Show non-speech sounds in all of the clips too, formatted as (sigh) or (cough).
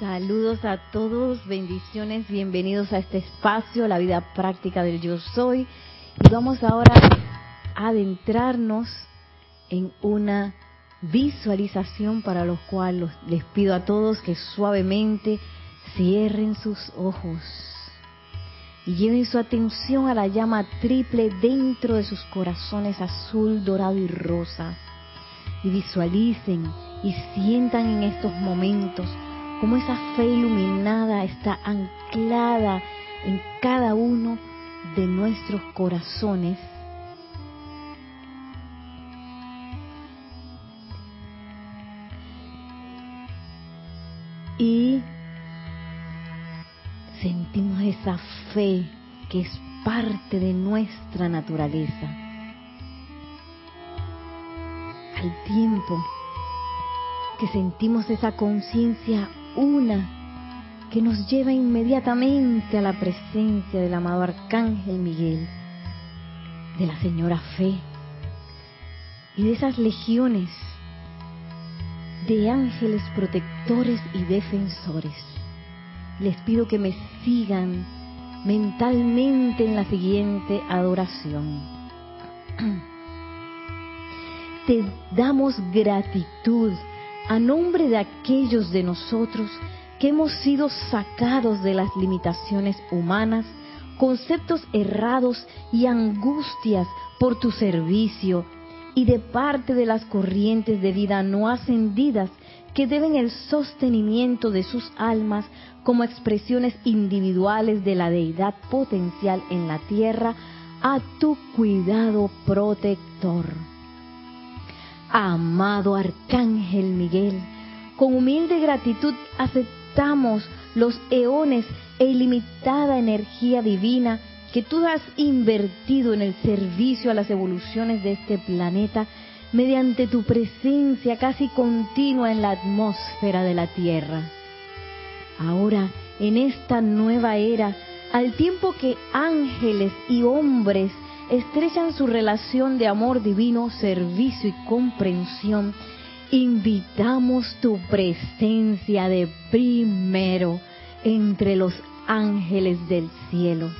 Saludos a todos, bendiciones, bienvenidos a este espacio, la vida práctica del yo soy. Y vamos ahora a adentrarnos en una visualización para lo cual les pido a todos que suavemente cierren sus ojos y lleven su atención a la llama triple dentro de sus corazones azul, dorado y rosa. Y visualicen y sientan en estos momentos como esa fe iluminada está anclada en cada uno de nuestros corazones. Y sentimos esa fe que es parte de nuestra naturaleza. Al tiempo que sentimos esa conciencia una que nos lleva inmediatamente a la presencia del amado Arcángel Miguel, de la Señora Fe y de esas legiones de ángeles protectores y defensores. Les pido que me sigan mentalmente en la siguiente adoración. (clears throat) Te damos gratitud a nombre de aquellos de nosotros que hemos sido sacados de las limitaciones humanas, conceptos errados y angustias por tu servicio, y de parte de las corrientes de vida no ascendidas que deben el sostenimiento de sus almas como expresiones individuales de la deidad potencial en la tierra, a tu cuidado protector. Amado Arcángel Miguel, con humilde gratitud aceptamos los eones e ilimitada energía divina que tú has invertido en el servicio a las evoluciones de este planeta mediante tu presencia casi continua en la atmósfera de la Tierra. Ahora, en esta nueva era, al tiempo que ángeles y hombres estrechan su relación de amor divino, servicio y comprensión, invitamos tu presencia de primero entre los ángeles del cielo.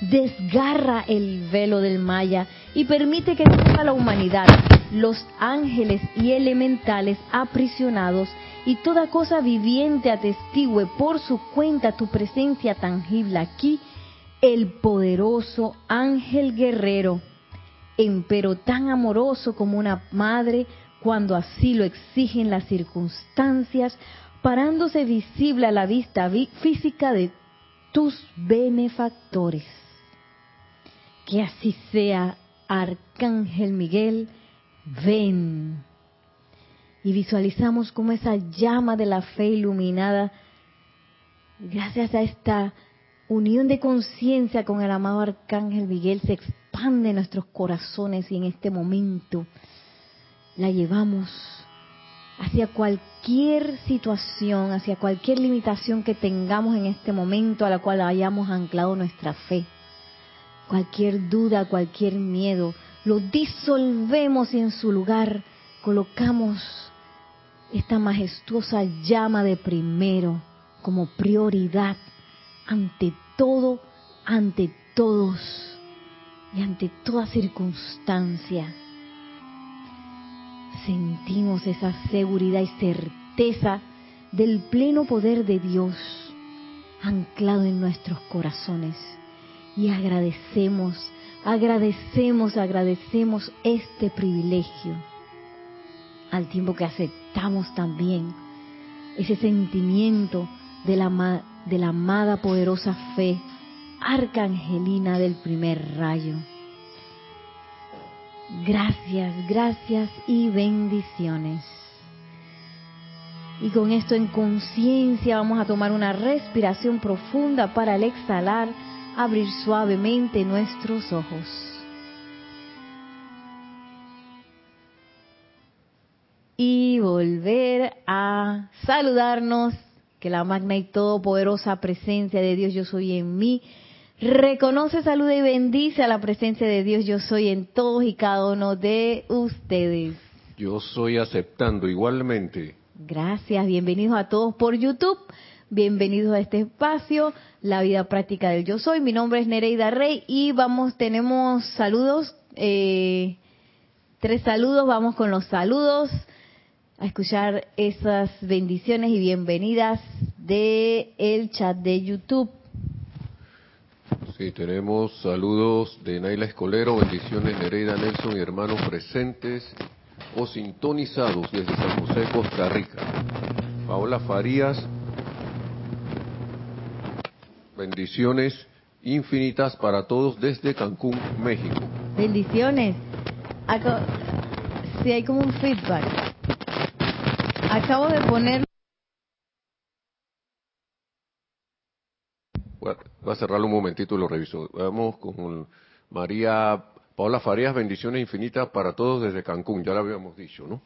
Desgarra el velo del Maya y permite que toda la humanidad, los ángeles y elementales aprisionados y toda cosa viviente atestigue por su cuenta tu presencia tangible aquí el poderoso ángel guerrero, empero tan amoroso como una madre cuando así lo exigen las circunstancias, parándose visible a la vista física de tus benefactores. Que así sea, Arcángel Miguel, ven. Y visualizamos como esa llama de la fe iluminada, gracias a esta unión de conciencia con el amado Arcángel Miguel se expande en nuestros corazones y en este momento la llevamos hacia cualquier situación, hacia cualquier limitación que tengamos en este momento a la cual hayamos anclado nuestra fe. Cualquier duda, cualquier miedo, lo disolvemos y en su lugar colocamos esta majestuosa llama de primero como prioridad ante todo, ante todos y ante toda circunstancia. Sentimos esa seguridad y certeza del pleno poder de Dios anclado en nuestros corazones. Y agradecemos, agradecemos, agradecemos este privilegio. Al tiempo que aceptamos también ese sentimiento de la, de la amada poderosa fe arcangelina del primer rayo. Gracias, gracias y bendiciones. Y con esto en conciencia vamos a tomar una respiración profunda para al exhalar abrir suavemente nuestros ojos. Y volver a saludarnos que la magna y todopoderosa presencia de Dios yo soy en mí. Reconoce, saluda y bendice a la presencia de Dios yo soy en todos y cada uno de ustedes. Yo soy aceptando igualmente Gracias, bienvenidos a todos por YouTube. Bienvenidos a este espacio, la vida práctica del yo soy. Mi nombre es Nereida Rey y vamos, tenemos saludos, eh, tres saludos, vamos con los saludos a escuchar esas bendiciones y bienvenidas de el chat de YouTube. Sí, tenemos saludos de Naila Escolero, bendiciones Nereida Nelson y hermanos presentes o sintonizados desde San José, Costa Rica. Paola Farías, bendiciones infinitas para todos desde Cancún, México. Bendiciones. Si hay como un feedback. Acabo de poner Voy a cerrarlo un momentito y lo reviso. Vamos con María Paola Farías, bendiciones infinitas para todos desde Cancún, ya lo habíamos dicho, ¿no?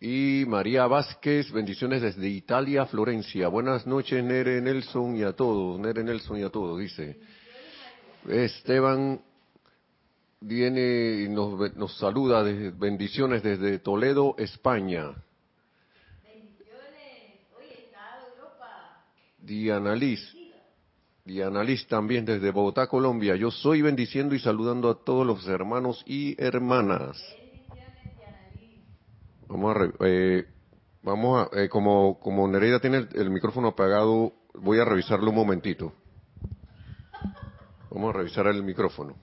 Y María Vázquez, bendiciones desde Italia, Florencia. Buenas noches, Nere Nelson y a todos. Nere Nelson y a todos, dice. Esteban viene y nos, nos saluda, de, bendiciones desde Toledo, España. Bendiciones. Oye, está Europa. Diana Liz. Diana Liz también desde Bogotá, Colombia. Yo soy bendiciendo y saludando a todos los hermanos y hermanas. Vamos a, eh, vamos a, eh, como, como Nereida tiene el, micrófono apagado, voy a revisarlo un momentito. Vamos a revisar el micrófono.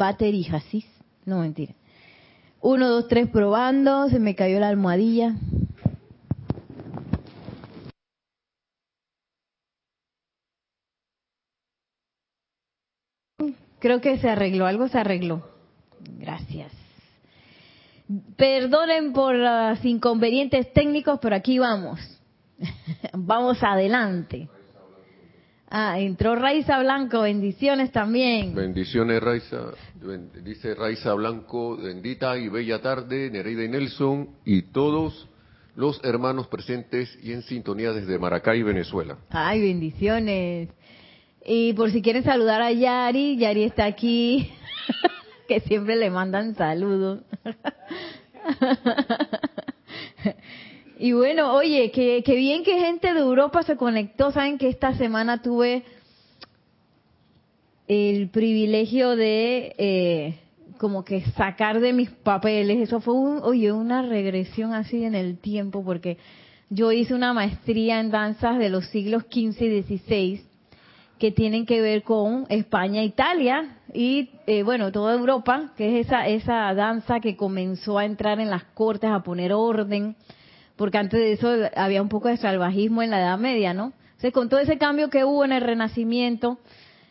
Battery Hasis. No, mentira. Uno, dos, tres, probando. Se me cayó la almohadilla. Creo que se arregló, algo se arregló. Gracias. Perdonen por los inconvenientes técnicos, pero aquí vamos. (laughs) vamos adelante. Ah, entró Raiza Blanco, bendiciones también. Bendiciones Raiza, dice Raiza Blanco, bendita y bella tarde, Nereida y Nelson y todos los hermanos presentes y en sintonía desde Maracay, Venezuela. Ay, bendiciones. Y por si quieren saludar a Yari, Yari está aquí, (laughs) que siempre le mandan saludos. (laughs) Y bueno, oye, que, bien que gente de Europa se conectó. Saben que esta semana tuve el privilegio de eh, como que sacar de mis papeles. Eso fue, un, oye, una regresión así en el tiempo porque yo hice una maestría en danzas de los siglos XV y XVI que tienen que ver con España, Italia y eh, bueno, toda Europa, que es esa esa danza que comenzó a entrar en las cortes a poner orden porque antes de eso había un poco de salvajismo en la Edad Media, ¿no? Entonces, con todo ese cambio que hubo en el Renacimiento,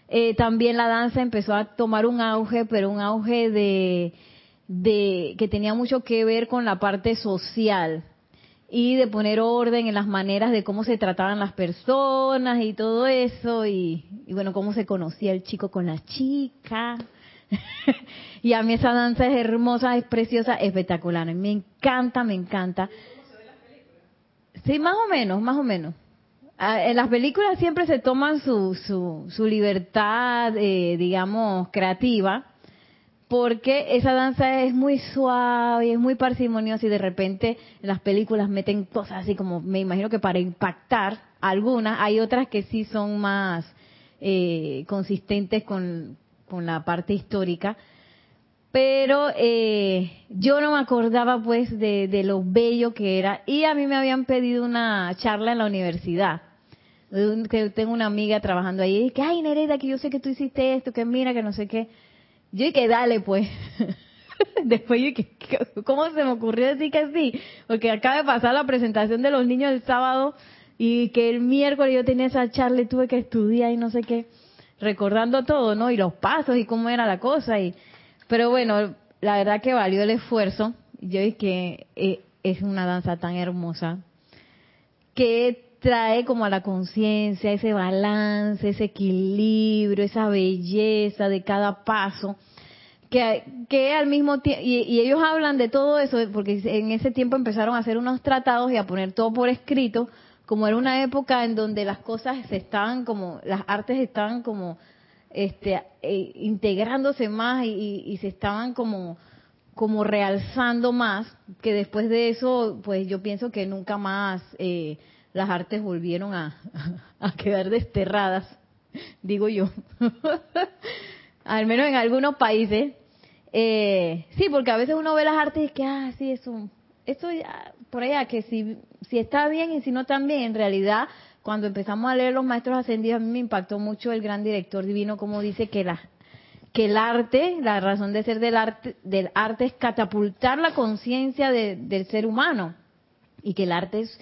eh, también la danza empezó a tomar un auge, pero un auge de, que tenía mucho que ver con la parte social y de poner orden en las maneras de cómo se trataban las personas y todo eso. Y, y bueno cómo se conocía el chico con la chica. (laughs) Y a mí esa danza es hermosa es preciosa espectacular. Me encanta me encanta Sí, más o menos, más o menos. Ah, en las películas siempre se toman su, su, su libertad, eh, digamos, creativa, porque esa danza es muy suave, es muy parsimoniosa y de repente en las películas meten cosas así como, me imagino que para impactar algunas, hay otras que sí son más eh, consistentes con, con la parte histórica, pero eh, yo no me acordaba pues de, lo bello que era. Y a mí me habían pedido una charla en la universidad que tengo una amiga trabajando ahí y que ay Nereida que yo sé que tú hiciste esto que mira que no sé qué yo que dale pues (laughs) después yo que cómo se me ocurrió decir que sí porque acaba de pasar la presentación de los niños el sábado y que el miércoles yo tenía esa charla y tuve que estudiar y no sé qué recordando todo no y los pasos y cómo era la cosa y pero bueno, la verdad que valió el esfuerzo. Yo es que eh, es una danza tan hermosa que trae como a la conciencia ese balance, ese equilibrio, esa belleza de cada paso. Que, que al mismo tiempo, y, y ellos hablan de todo eso, porque en ese tiempo empezaron a hacer unos tratados y a poner todo por escrito, como era una época en donde las cosas se estaban como, las artes estaban como este, eh, integrándose más y, y, se estaban como como realzando más, que después de eso, pues yo pienso que nunca más eh, las artes volvieron a, (laughs) a quedar desterradas, digo yo. (laughs) Al menos en algunos países. Eh, sí, porque a veces uno ve las artes y es que, ah, sí, eso, esto ya, por allá, que si, si está bien y si no también, en realidad, cuando empezamos a leer los maestros ascendidos, a mí me impactó mucho el gran director divino, como dice que el arte, la razón de ser del arte, del arte es catapultar la conciencia de, del ser humano y que el arte es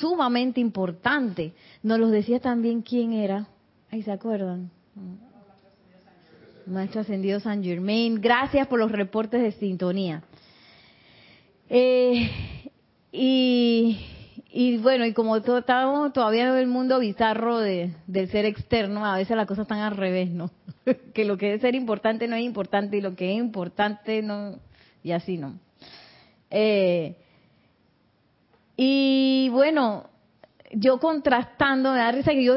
sumamente importante. Nos los decía también quién era. Ahí se acuerdan. Maestro Ascendido San Germain. Gracias por los reportes de sintonía. Eh, y y bueno, y como estábamos todavía en el mundo bizarro de, del ser externo, a veces las cosas están al revés, ¿no? (laughs) que lo que es ser importante no es importante y lo que es importante no, y así no. Eh, y bueno, yo contrastando, me da risa que yo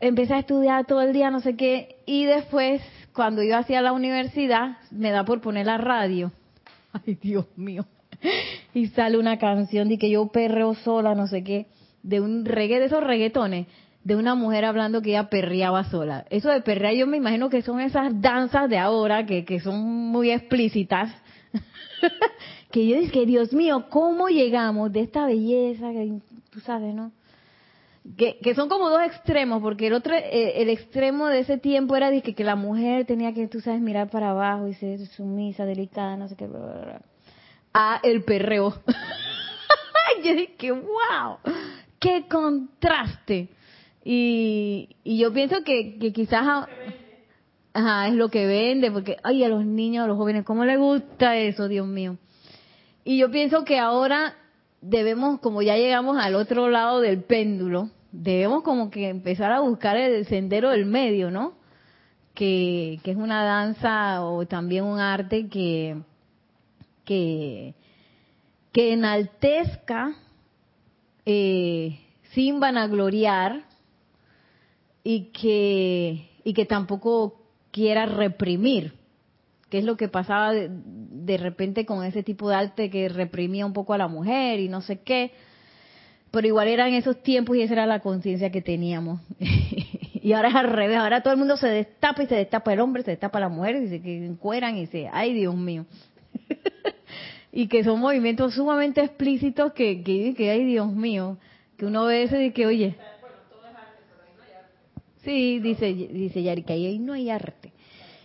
empecé a estudiar todo el día, no sé qué, y después, cuando yo hacía la universidad, me da por poner la radio. (laughs) Ay, Dios mío (laughs) y sale una canción de que yo perreo sola, no sé qué, de un reggae, de esos reggaetones, de una mujer hablando que ella perreaba sola. Eso de perrear yo me imagino que son esas danzas de ahora que, que son muy explícitas. (laughs) que yo dije, Dios mío, ¿cómo llegamos de esta belleza que tú sabes, no? Que, que, son como dos extremos, porque el otro, eh, el extremo de ese tiempo era de que, la mujer tenía que, tú sabes, mirar para abajo y ser sumisa, delicada, no sé qué, bla, bla a el perreo. (laughs) yo dije, wow, qué contraste. Y, y yo pienso que, que quizás ajá, es lo que vende, porque, ay, a los niños, a los jóvenes, ¿cómo les gusta eso, Dios mío? Y yo pienso que ahora debemos, como ya llegamos al otro lado del péndulo, debemos como que empezar a buscar el sendero del medio, ¿no? Que, que es una danza o también un arte que, que, que enaltezca eh, sin vanagloriar y que, y que tampoco quiera reprimir, que es lo que pasaba de, de, repente con ese tipo de arte que reprimía un poco a la mujer y no sé qué, pero igual eran esos tiempos y esa era la conciencia que teníamos. (laughs) y ahora es al revés, ahora todo el mundo se destapa y se destapa el hombre, se destapa la mujer y se encueran y se, ay Dios mío (laughs) y que son movimientos sumamente explícitos que, que, que ay Dios mío, que uno ve ese y que oye. Sí, dice, dice Yari, que ahí no hay arte.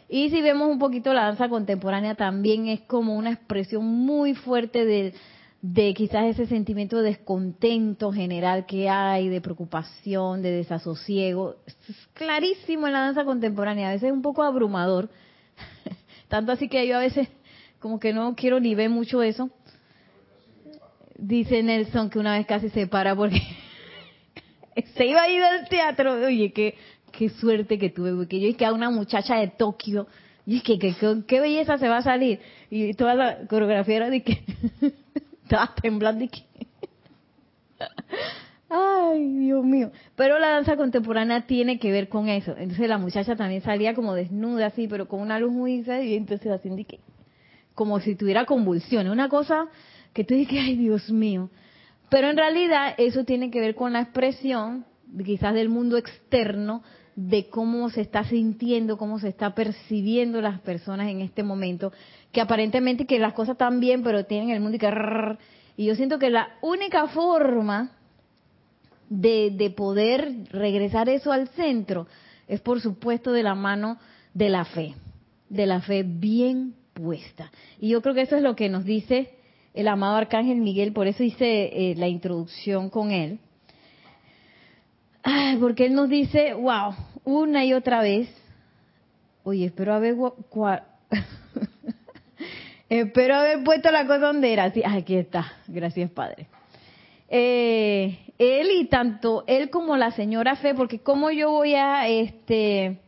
Y si vemos un poquito la danza contemporánea, también es como una expresión muy fuerte de, de quizás ese sentimiento de descontento general que hay, de preocupación, de desasosiego. Es clarísimo en la danza contemporánea, a veces es un poco abrumador. (laughs) Tanto así que yo a veces como que no quiero ni ver mucho eso. Dice Nelson que una vez casi se para porque (laughs) se iba a ir al teatro. Oye, qué, qué suerte que tuve, porque yo dije a una muchacha de Tokio, y es que, qué belleza se va a salir. Y toda la coreografía era de que (laughs) estaba temblando y que... (laughs) Ay, Dios mío. Pero la danza contemporánea tiene que ver con eso. Entonces la muchacha también salía como desnuda así, pero con una luz muy... Y entonces haciendo que como si tuviera convulsiones, una cosa que tú dices, ay Dios mío. Pero en realidad eso tiene que ver con la expresión, quizás del mundo externo, de cómo se está sintiendo, cómo se está percibiendo las personas en este momento, que aparentemente que las cosas están bien, pero tienen el mundo y que... Y yo siento que la única forma de, de poder regresar eso al centro es por supuesto de la mano de la fe, de la fe bien y yo creo que eso es lo que nos dice el amado Arcángel Miguel, por eso hice eh, la introducción con él. porque él nos dice, wow, una y otra vez, oye, espero haber, (laughs) espero haber puesto la cosa donde era. aquí está, gracias Padre. eh, él y tanto él como la señora Fe, porque como yo voy a, este,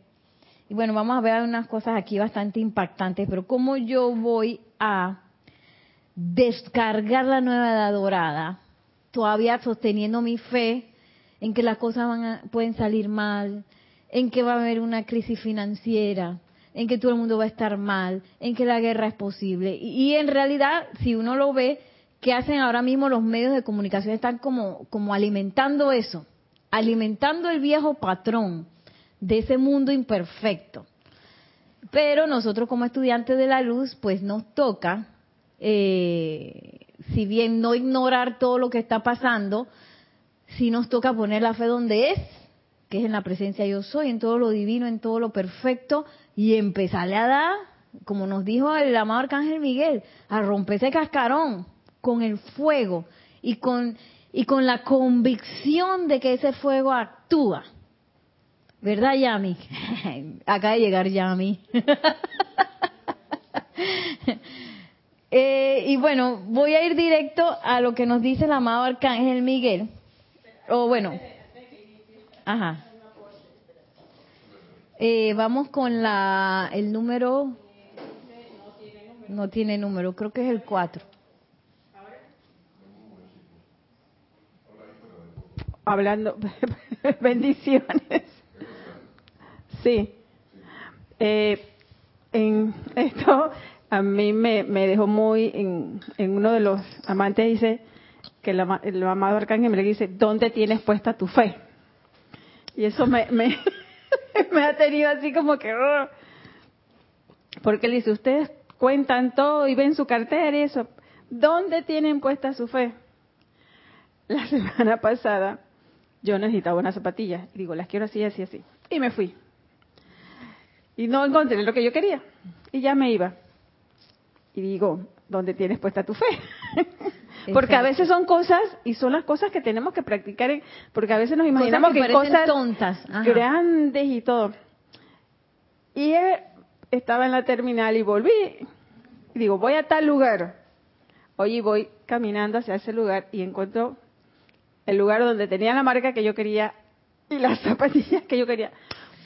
bueno, vamos a ver unas cosas aquí bastante impactantes, pero cómo yo voy a descargar la nueva edad dorada, todavía sosteniendo mi fe en que las cosas van pueden salir mal, en que va a haber una crisis financiera, en que todo el mundo va a estar mal, en que la guerra es posible. Y, y en realidad, si uno lo ve, ¿qué hacen ahora mismo los medios de comunicación? Están como, como alimentando eso, alimentando el viejo patrón de ese mundo imperfecto. Pero nosotros como estudiantes de la luz, pues nos toca, eh, si bien no ignorar todo lo que está pasando, sí nos toca poner la fe donde es, que es en la presencia yo soy, en todo lo divino, en todo lo perfecto, y empezarle a dar, como nos dijo el amado Arcángel Miguel, a romper ese cascarón con el fuego y con, y con la convicción de que ese fuego actúa. ¿Verdad, Yami? (laughs) Acaba de llegar Yami. (laughs) eh, y bueno, voy a ir directo a lo que nos dice el amado Arcángel Miguel. O bueno, ajá. Eh, vamos con la el número. No tiene número, creo que es el 4. Hablando, (laughs) bendiciones. Sí. Eh, en esto a mí me, me dejó muy, en, en, uno de los amantes dice que el, el amado arcángel me le dice, ¿dónde tienes puesta tu fe? Y eso me, me, (laughs) me ha tenido así como que... Porque él dice, ustedes cuentan todo y ven su cartera y eso. ¿Dónde tienen puesta su fe? La (laughs) semana pasada yo necesitaba unas zapatillas. Digo, las quiero así, así, así. Y me fui. Y no encontré lo que yo quería. Y ya me iba. Y digo, ¿dónde tienes puesta tu fe? (laughs) porque a veces son cosas, y son las cosas que tenemos que practicar, porque a veces nos imaginamos cosas que, cosas tontas. grandes y todo. Y estaba en la terminal y volví. Y digo, voy a tal lugar. Oye, voy caminando hacia ese lugar y encuentro el lugar donde tenía la marca que yo quería y las (laughs) zapatillas que yo quería.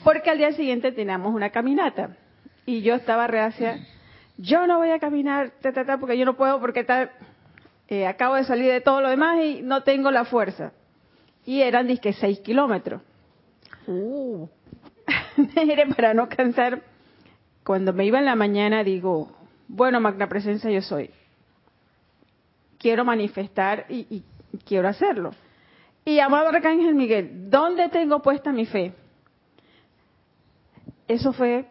Porque al día siguiente teníamos una caminata y yo estaba reacia. Yo no voy a caminar, porque yo no puedo, porque tal, eh, acabo de salir de todo lo demás y no tengo la fuerza. Y eran, disque, seis kilómetros. Uh. (laughs) para no cansar, cuando me iba en la mañana digo, bueno, magna presencia yo soy. Quiero manifestar y, y quiero hacerlo. Y amado Arcángel Miguel, ¿dónde tengo puesta mi fe? Eso fue,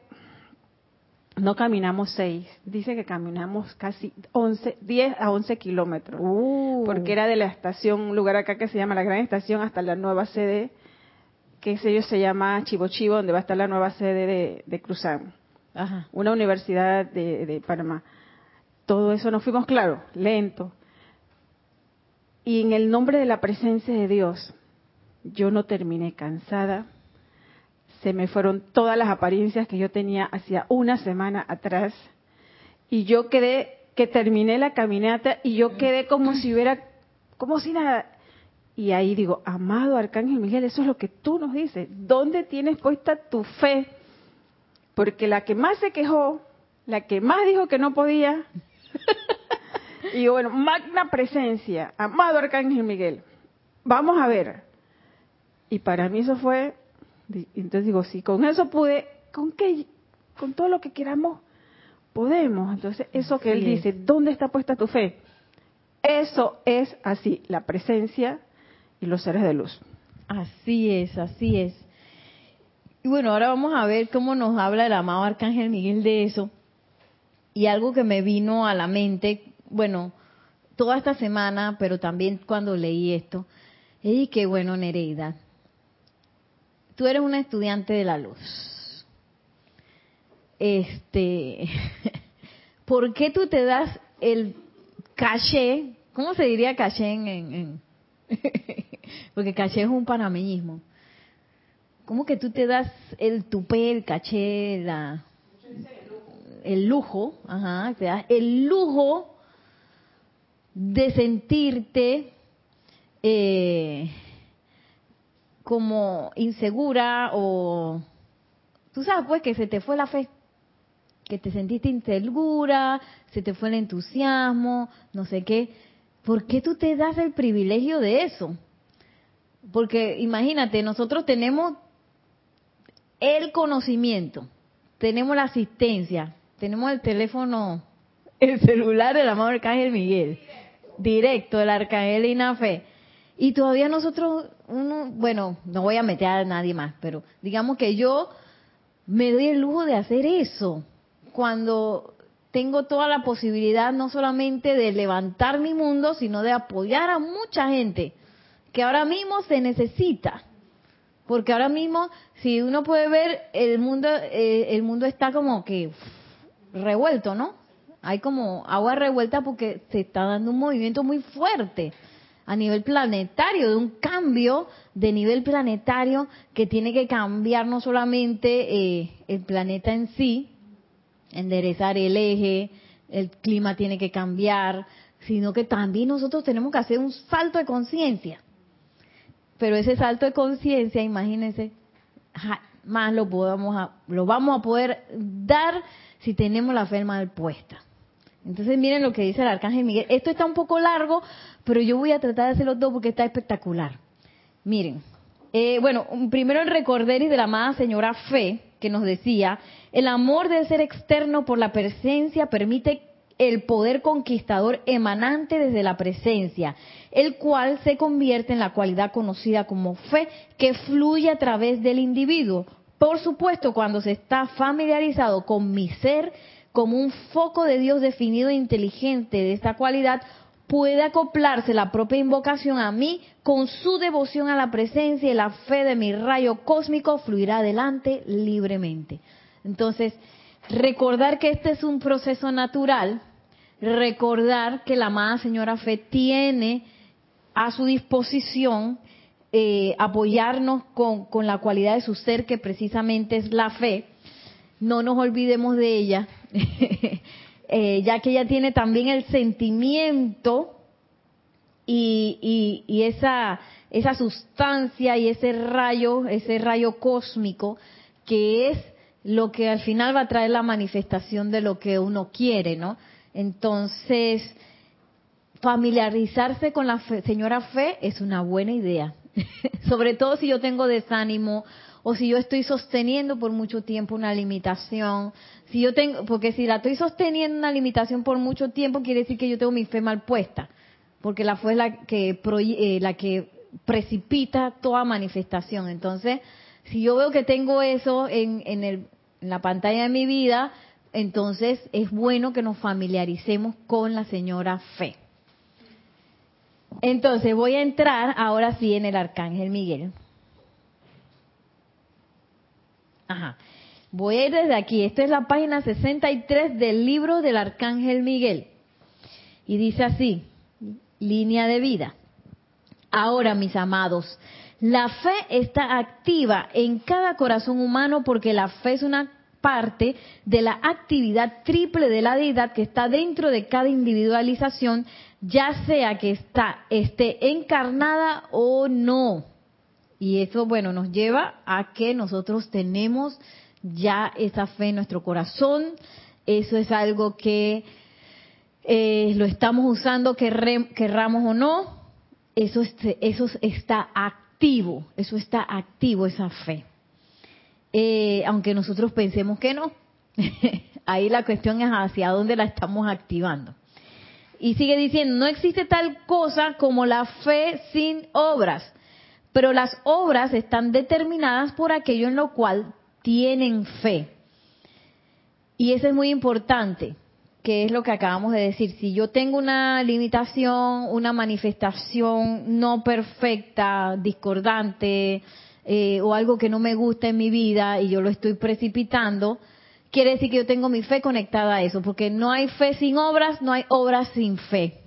no caminamos seis, dice que caminamos casi once, diez a once kilómetros, uh. porque era de la estación, un lugar acá que se llama la Gran Estación, hasta la nueva sede, que ese se llama Chivo Chivo, donde va a estar la nueva sede de, de Cruzán, Ajá. una universidad de, de Panamá. Todo eso nos fuimos, claro, lento. Y en el nombre de la presencia de Dios, yo no terminé cansada, se me fueron todas las apariencias que yo tenía hacia una semana atrás. Y yo quedé que terminé la caminata y yo quedé como si hubiera como si nada. Y ahí digo amado arcángel Miguel eso es lo que tú nos dices. Dónde tienes puesta tu fe porque la que más se quejó la que más dijo que no podía (laughs) y bueno magna presencia amado arcángel Miguel vamos a ver. Y para mí eso fue entonces digo, si con eso pude, ¿con qué? Con todo lo que queramos, podemos. Entonces, eso que él dice, ¿dónde está puesta tu fe? Eso es así, la presencia y los seres de luz. Así es, así es. Y bueno, ahora vamos a ver cómo nos habla el amado Arcángel Miguel de eso. Y algo que me vino a la mente, bueno, toda esta semana, pero también cuando leí esto, y qué bueno, Nereida, tú eres una estudiante de la luz. Este, (laughs) ¿por qué tú te das el caché? ¿Cómo se diría caché en, en (laughs) porque caché es un panameñismo. ¿Cómo que tú te das el tupé, el caché, la, el lujo, ajá, te das el lujo de sentirte eh, como insegura o tú sabes pues que se te fue la fe, que te sentiste insegura, se te fue el entusiasmo, no sé qué. ¿Por qué tú te das el privilegio de eso? Porque imagínate, nosotros tenemos el conocimiento, tenemos la asistencia, tenemos el teléfono, el celular del amado Arcángel Miguel, directo del Arcángel Inafe. Y todavía nosotros, uno, bueno, no voy a meter a nadie más, pero digamos que yo me doy el lujo de hacer eso cuando tengo toda la posibilidad no solamente de levantar mi mundo, sino de apoyar a mucha gente que ahora mismo se necesita. Porque ahora mismo, si uno puede ver, el mundo, eh, el mundo está como que revuelto, ¿no? Hay como agua revuelta porque se está dando un movimiento muy fuerte a nivel planetario, de un cambio de nivel planetario que tiene que cambiar no solamente eh, el planeta en sí, enderezar el eje, el clima tiene que cambiar, sino que también nosotros tenemos que hacer un salto de conciencia. Pero ese salto de conciencia, imagínense, más lo, podamos lo vamos a poder dar si tenemos la fe mal puesta. Entonces miren lo que dice el arcángel Miguel. Esto está un poco largo, pero yo voy a tratar de hacerlo todo porque está espectacular. Miren, eh, bueno, primero el recorderis de la amada señora Fe, que nos decía, el amor del ser externo por la presencia permite el poder conquistador emanante desde la presencia, el cual se convierte en la cualidad conocida como fe que fluye a través del individuo. Por supuesto, cuando se está familiarizado con mi ser, como un foco de Dios definido e inteligente de esta cualidad, puede acoplarse la propia invocación a mí con su devoción a la presencia y la fe de mi rayo cósmico fluirá adelante libremente. Entonces, recordar que este es un proceso natural, recordar que la amada señora fe tiene a su disposición eh, apoyarnos con, con la cualidad de su ser, que precisamente es la fe, no nos olvidemos de ella, (laughs) eh, ya que ella tiene también el sentimiento y, y, esa, esa sustancia y ese rayo, ese rayo cósmico, que es lo que al final va a traer la manifestación de lo que uno quiere, ¿no? Entonces, familiarizarse con la señora fe es una buena idea, (laughs) sobre todo si yo tengo desánimo o si yo estoy sosteniendo por mucho tiempo una limitación, si yo tengo, porque si la estoy sosteniendo una limitación por mucho tiempo, quiere decir que yo tengo mi fe mal puesta, porque la fe es la que, eh, la que precipita toda manifestación. Entonces, si yo veo que tengo eso en, en, el, en la pantalla de mi vida, entonces es bueno que nos familiaricemos con la señora fe. Entonces voy a entrar ahora sí en el arcángel Miguel. Ajá. Voy a ir desde aquí. Esta es la página 63 del libro del Arcángel Miguel. Y dice así, línea de vida. Ahora, mis amados, la fe está activa en cada corazón humano porque la fe es una parte de la actividad triple de la deidad que está dentro de cada individualización, ya sea que está, esté encarnada o no. Y eso, bueno, nos lleva a que nosotros tenemos ya esa fe en nuestro corazón. Eso es algo que eh, lo estamos usando, querramos o no. Eso, eso está activo, eso está activo, esa fe. Eh, aunque nosotros pensemos que no. (laughs) Ahí la cuestión es hacia dónde la estamos activando. Y sigue diciendo, no existe tal cosa como la fe sin obras pero las obras están determinadas por aquello en lo cual tienen fe. Y eso es muy importante, que es lo que acabamos de decir. Si yo tengo una limitación, una manifestación no perfecta, discordante, eh, o algo que no me gusta en mi vida y yo lo estoy precipitando, quiere decir que yo tengo mi fe conectada a eso, porque no hay fe sin obras, no hay obras sin fe.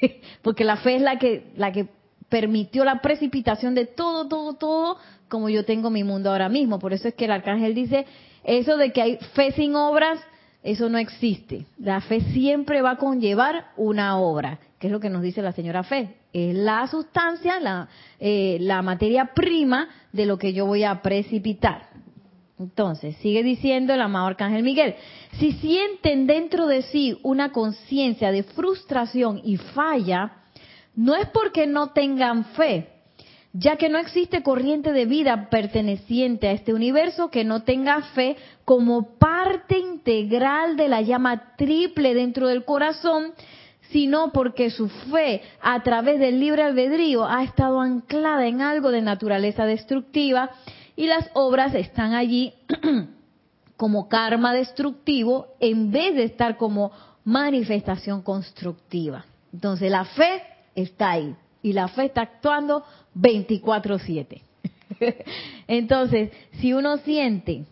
(laughs) porque la fe es la que, la que permitió la precipitación de todo, todo, todo, como yo tengo mi mundo ahora mismo. Por eso es que el arcángel dice, eso de que hay fe sin obras, eso no existe. La fe siempre va a conllevar una obra, que es lo que nos dice la señora Fe. es la sustancia, la, eh, la materia prima de lo que yo voy a precipitar. Entonces, sigue diciendo el amado Arcángel Miguel, si sienten dentro de sí una conciencia de frustración y falla, no es porque no tengan fe, ya que no existe corriente de vida perteneciente a este universo que no tenga fe como parte integral de la llama triple dentro del corazón, sino porque su fe a través del libre albedrío ha estado anclada en algo de naturaleza destructiva y las obras están allí (clears throat) como karma destructivo en vez de estar como manifestación constructiva. Entonces la fe está ahí y la fe está actuando 24/7. (laughs) Entonces, si uno siente,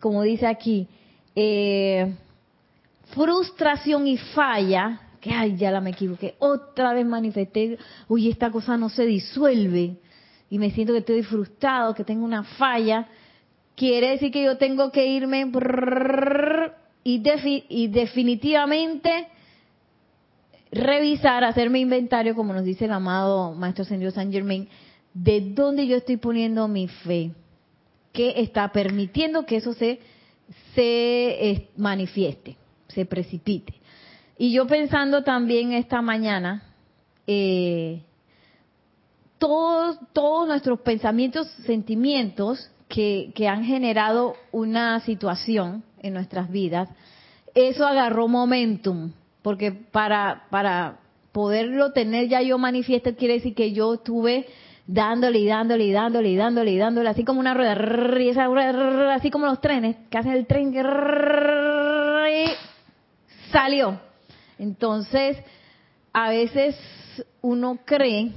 como dice aquí, eh, frustración y falla, que ay, ya la me equivoqué, otra vez manifesté, uy, esta cosa no se disuelve y me siento que estoy frustrado, que tengo una falla, quiere decir que yo tengo que irme y, definitivamente revisar, hacerme inventario, como nos dice el amado Maestro Señor San Germain, de dónde yo estoy poniendo mi fe, que está permitiendo que eso se, se eh, manifieste, se precipite. Y yo pensando también esta mañana, eh, todos, todos nuestros pensamientos, sentimientos que, que han generado una situación en nuestras vidas, eso agarró momentum, porque para, para poderlo tener ya yo manifiesto quiere decir que yo estuve dándole y dándole y dándole y dándole y dándole, así como una rueda, y esa rueda, así como los trenes, que hacen el tren salió. Entonces, a veces uno cree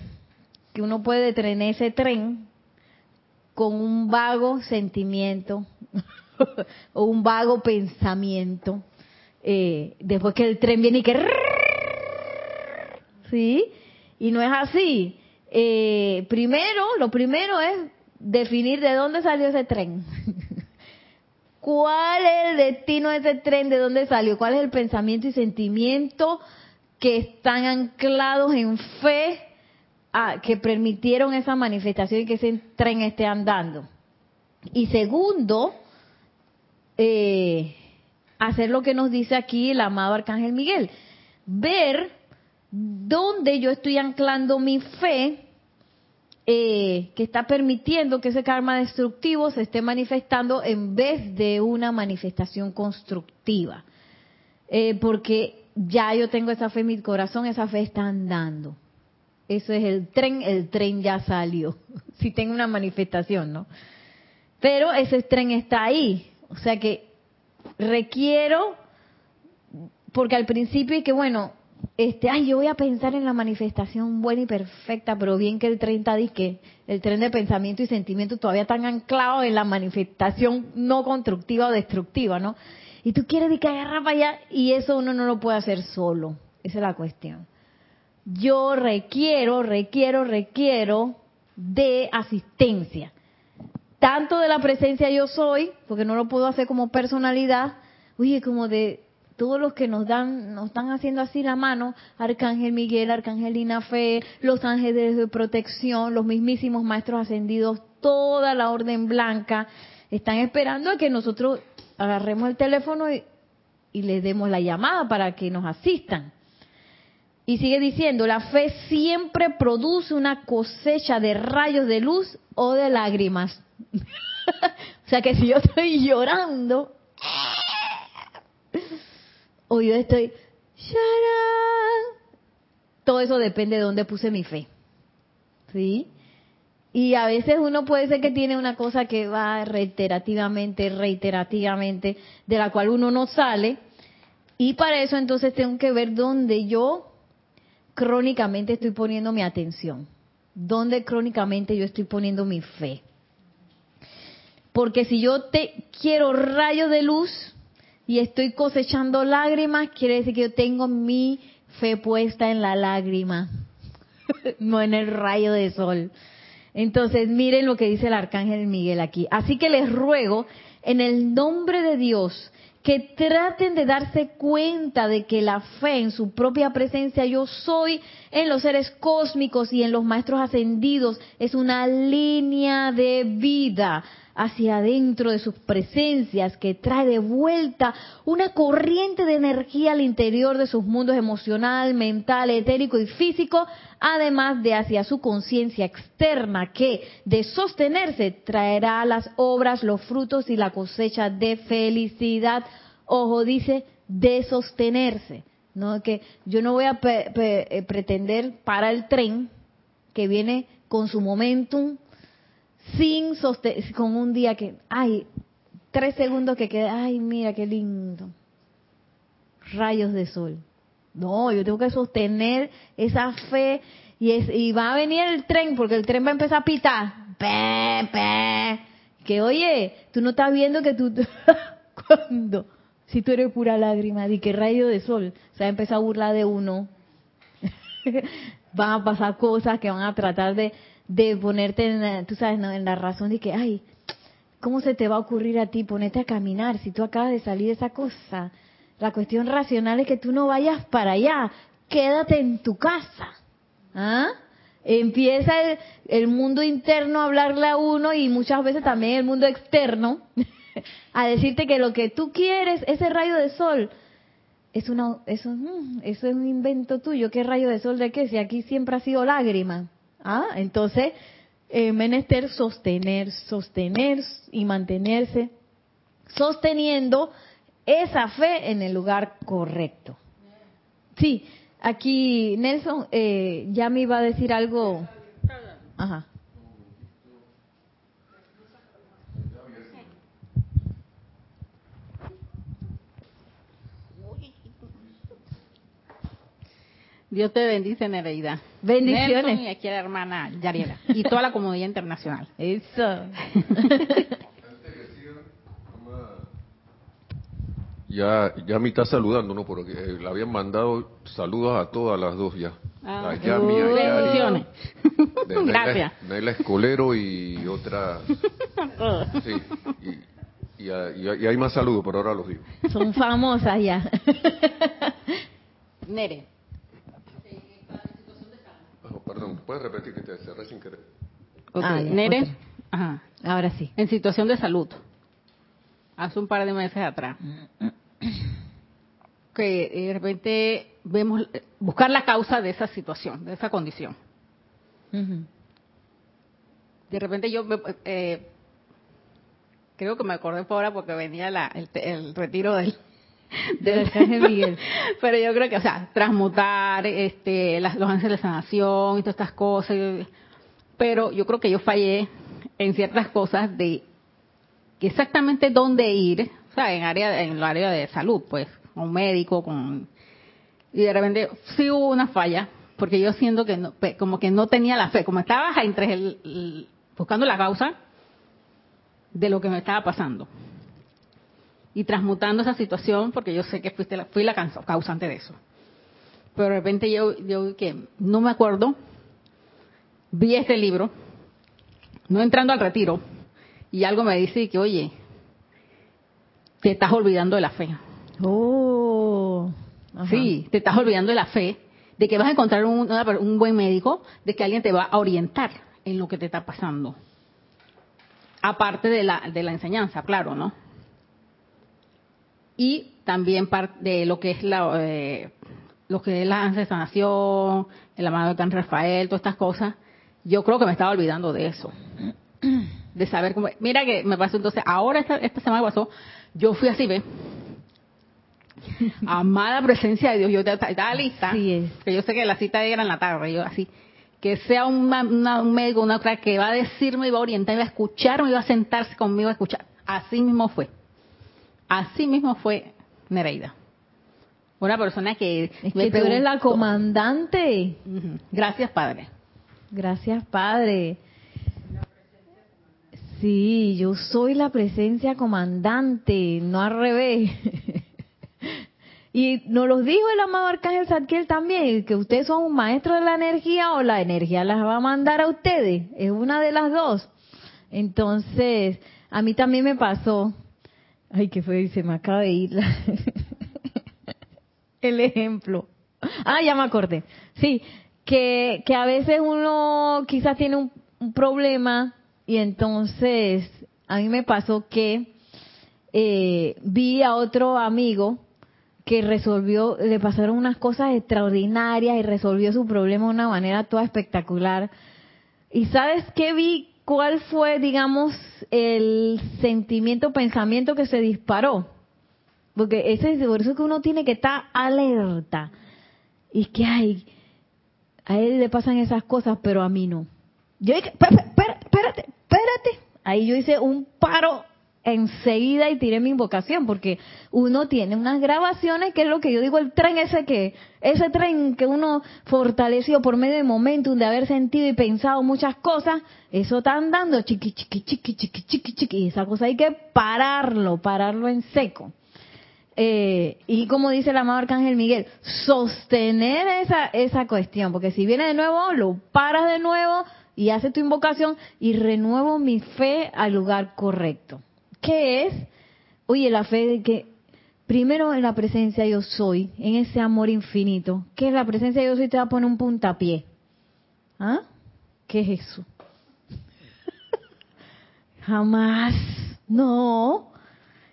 que uno puede detener ese tren con un vago sentimiento (laughs) o un vago pensamiento. Eh, después que el tren viene y que... ¿Sí? Y no es así eh, primero, lo primero es definir de dónde salió ese tren. (laughs) ¿Cuál es el destino de ese tren? ¿De dónde salió? ¿Cuál es el pensamiento y sentimiento que están anclados en fe a, que permitieron esa manifestación y que ese tren esté andando? Y segundo, eh, hacer lo que nos dice aquí el amado Arcángel Miguel, ver dónde yo estoy anclando mi fe eh, que está permitiendo que ese karma destructivo se esté manifestando en vez de una manifestación constructiva. Eh, porque ya yo tengo esa fe en mi corazón, esa fe está andando. Eso es el tren, el tren ya salió. (laughs) si tengo una manifestación, ¿no? Pero ese tren está ahí. O sea que requiero, porque al principio y que bueno, este, ay, yo voy a pensar en la manifestación buena y perfecta, pero bien que el 30 que el tren de pensamiento y sentimiento todavía están anclados en la manifestación no constructiva o destructiva, ¿no? Y tú quieres que agarra para allá y eso uno no lo puede hacer solo. Esa es la cuestión. Yo requiero, requiero, requiero de asistencia. Tanto de la presencia yo soy, porque no lo puedo hacer como personalidad, oye, como de todos los que nos dan, nos están haciendo así la mano, Arcángel Miguel, Arcángelina Fe, los ángeles de protección, los mismísimos maestros ascendidos, toda la orden blanca, están esperando a que nosotros agarremos el teléfono y, y les demos la llamada para que nos asistan. Y sigue diciendo, la fe siempre produce una cosecha de rayos de luz o de lágrimas. (laughs) o sea que si yo estoy llorando, o yo estoy, todo eso depende de dónde puse mi fe. ¿Sí? Y a veces uno puede ser que tiene una cosa que va reiterativamente, reiterativamente, de la cual uno no sale. Y para eso entonces tengo que ver dónde yo crónicamente estoy poniendo mi atención. Dónde crónicamente yo estoy poniendo mi fe. Porque si yo te quiero rayo de luz, y estoy cosechando lágrimas, quiere decir que yo tengo mi fe puesta en la lágrima, (laughs) no en el rayo de sol. Entonces, miren lo que dice el arcángel Miguel aquí. Así que les ruego, en el nombre de Dios, que traten de darse cuenta de que la fe en su propia presencia yo soy, en los seres cósmicos y en los maestros ascendidos es una línea de vida hacia adentro de sus presencias que trae de vuelta una corriente de energía al interior de sus mundos emocional, mental, etérico y físico, además de hacia su conciencia externa que de sostenerse traerá las obras, los frutos y la cosecha de felicidad. Ojo, dice de sostenerse, no que yo no voy a eh, pretender para el tren que viene con su momentum sin sostener, con un día que, ay, tres segundos que queda, ay, mira qué lindo, rayos de sol. No, yo tengo que sostener esa fe y, es, y va a venir el tren, porque el tren va a empezar a pitar. Que oye, tú no estás viendo que tú, (laughs) cuando, si tú eres pura lágrima, di que rayo de sol, se va a empezar a burlar de uno. (laughs) van a pasar cosas que van a tratar de, de ponerte, en, tú sabes, en la razón de que, ay, ¿cómo se te va a ocurrir a ti ponerte a caminar si tú acabas de salir de esa cosa? La cuestión racional es que tú no vayas para allá, quédate en tu casa. ¿Ah? Empieza el, el mundo interno a hablarle a uno y muchas veces también el mundo externo (laughs) a decirte que lo que tú quieres, ese rayo de sol, es una, eso, mm, eso es un invento tuyo. ¿Qué rayo de sol de qué? Si aquí siempre ha sido lágrima. ¿Ah? Entonces, eh, menester sostener, sostener y mantenerse, sosteniendo esa fe en el lugar correcto. Sí, aquí Nelson eh, ya me iba a decir algo. Ajá. Dios te bendice, Nereida. Bendiciones. y aquí la hermana Yariela. Y toda la comunidad internacional. Eso. (laughs) ya, ya me está saludando, ¿no? Porque eh, le habían mandado saludos a todas las dos ya. Ah, a Yami, a Bendiciones. Gracias. Neila Escolero y otra. sí. Y, y, hay más saludos, pero ahora los digo. Son famosas ya. Nere. Perdón, ¿puedes repetir que te cerré sin querer? Ah, Nere, Ajá. ahora sí. En situación de salud, hace un par de meses atrás, que de repente vemos, buscar la causa de esa situación, de esa condición. De repente yo eh, creo que me acordé por ahora porque venía la, el retiro del, de Miguel. (laughs) Pero yo creo que, o sea, transmutar este, las, los ángeles de sanación y todas estas cosas. Pero yo creo que yo fallé en ciertas cosas de exactamente dónde ir, o sea, en área en el área de salud, pues, con un médico, con y de repente sí hubo una falla, porque yo siento que no, como que no tenía la fe, como estaba entre el, buscando la causa de lo que me estaba pasando y transmutando esa situación, porque yo sé que fuiste la, fui la causante de eso. Pero de repente yo, yo que no me acuerdo, vi este libro, no entrando al retiro, y algo me dice que, oye, te estás olvidando de la fe. Oh, sí, te estás olvidando de la fe, de que vas a encontrar un, un buen médico, de que alguien te va a orientar en lo que te está pasando. Aparte de la, de la enseñanza, claro, ¿no? Y también parte de lo que es la eh, lo que es la sanación, el amado de Can Rafael, todas estas cosas, yo creo que me estaba olvidando de eso. (clears throat) De saber cómo. Mira que me pasó entonces, ahora esta, esta semana pasó, yo fui así, ¿ve? (laughs) Amada presencia de Dios, yo estaba lista. que yo sé que la cita era en la tarde, yo así. Que sea un médico, una otra que va a decirme, y va a orientarme, va a escucharme, y va a sentarse conmigo a escuchar. Así mismo fue. Así mismo fue Nereida. Una persona que... Es que tú eres la comandante. Gracias, Padre. Gracias, Padre. Sí, yo soy la presencia comandante, no al revés. (laughs) y nos lo dijo el amado Arcángel Zadkiel también, que ustedes son un maestro de la energía o la energía las va a mandar a ustedes. Es una de las dos. Entonces, a mí también me pasó Ay, qué fue, se me acaba de ir (laughs) el ejemplo. Ah, ya me acordé. Sí, que, que a veces uno quizás tiene un, problema y entonces a mí me pasó que eh, vi a otro amigo que resolvió, le pasaron unas cosas extraordinarias y resolvió su problema de una manera toda espectacular. ¿Y sabes qué vi? ¿Cuál fue, digamos, el sentimiento, pensamiento que se disparó? Porque ese es por eso que uno tiene que estar alerta. Y que hay, a él le pasan esas cosas, pero a mí no. Yo dije, espérate, espérate, espérate. Ahí yo hice un paro enseguida y tiré mi invocación, porque uno tiene unas grabaciones, que es lo que yo digo, el tren ese que, ese tren que uno fortaleció por medio de momentum de haber sentido y pensado muchas cosas, eso está andando chiqui, chiqui, chiqui, chiqui, chiqui, chiqui, y esa cosa hay que pararlo, pararlo en seco. Eh, y como dice el amado Arcángel Miguel, sostener esa, esa cuestión, porque si viene de nuevo, lo paras de nuevo y haces tu invocación y renuevo mi fe al lugar correcto. ¿Qué es? Oye, la fe de que primero en la presencia yo soy, en ese amor infinito. ¿Qué es la presencia yo soy? Te va a poner un puntapié. ¿Ah? ¿Qué es eso? (laughs) Jamás. No.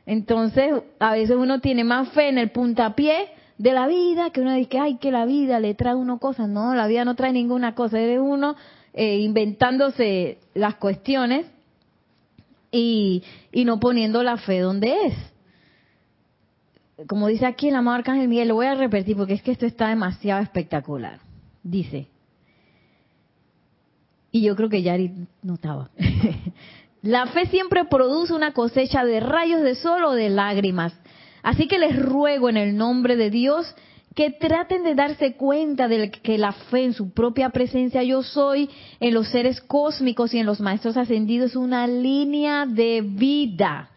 Entonces, a veces uno tiene más fe en el puntapié de la vida que uno dice, ay, que la vida le trae uno cosas. No, la vida no trae ninguna cosa. Eres uno eh, inventándose las cuestiones y, no poniendo la fe donde es. Como dice aquí en la marca Ángel Miguel, lo voy a repetir porque es que esto está demasiado espectacular. Dice, y yo creo que Yari notaba, (laughs) la fe siempre produce una cosecha de rayos de sol o de lágrimas. Así que les ruego en el nombre de Dios que traten de darse cuenta de que la fe en su propia presencia yo soy, en los seres cósmicos y en los maestros ascendidos es una línea de vida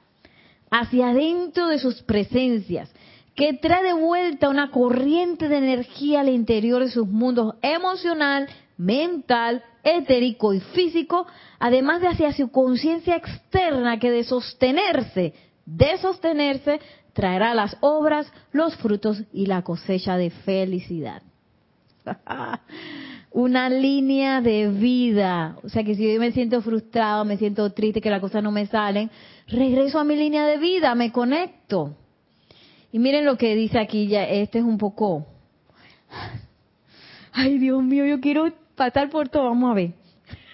hacia adentro de sus presencias, que trae de vuelta una corriente de energía al interior de sus mundos emocional, mental, etérico y físico, además de hacia su conciencia externa que de sostenerse, de sostenerse, traerá las obras, los frutos y la cosecha de felicidad. (laughs) Una línea de vida. O sea que si yo me siento frustrado, me siento triste, que las cosas no me salen, regreso a mi línea de vida, me conecto. Y miren lo que dice aquí, ya este es un poco... (sighs) Ay, Dios mío, yo quiero pasar por todo, vamos a ver.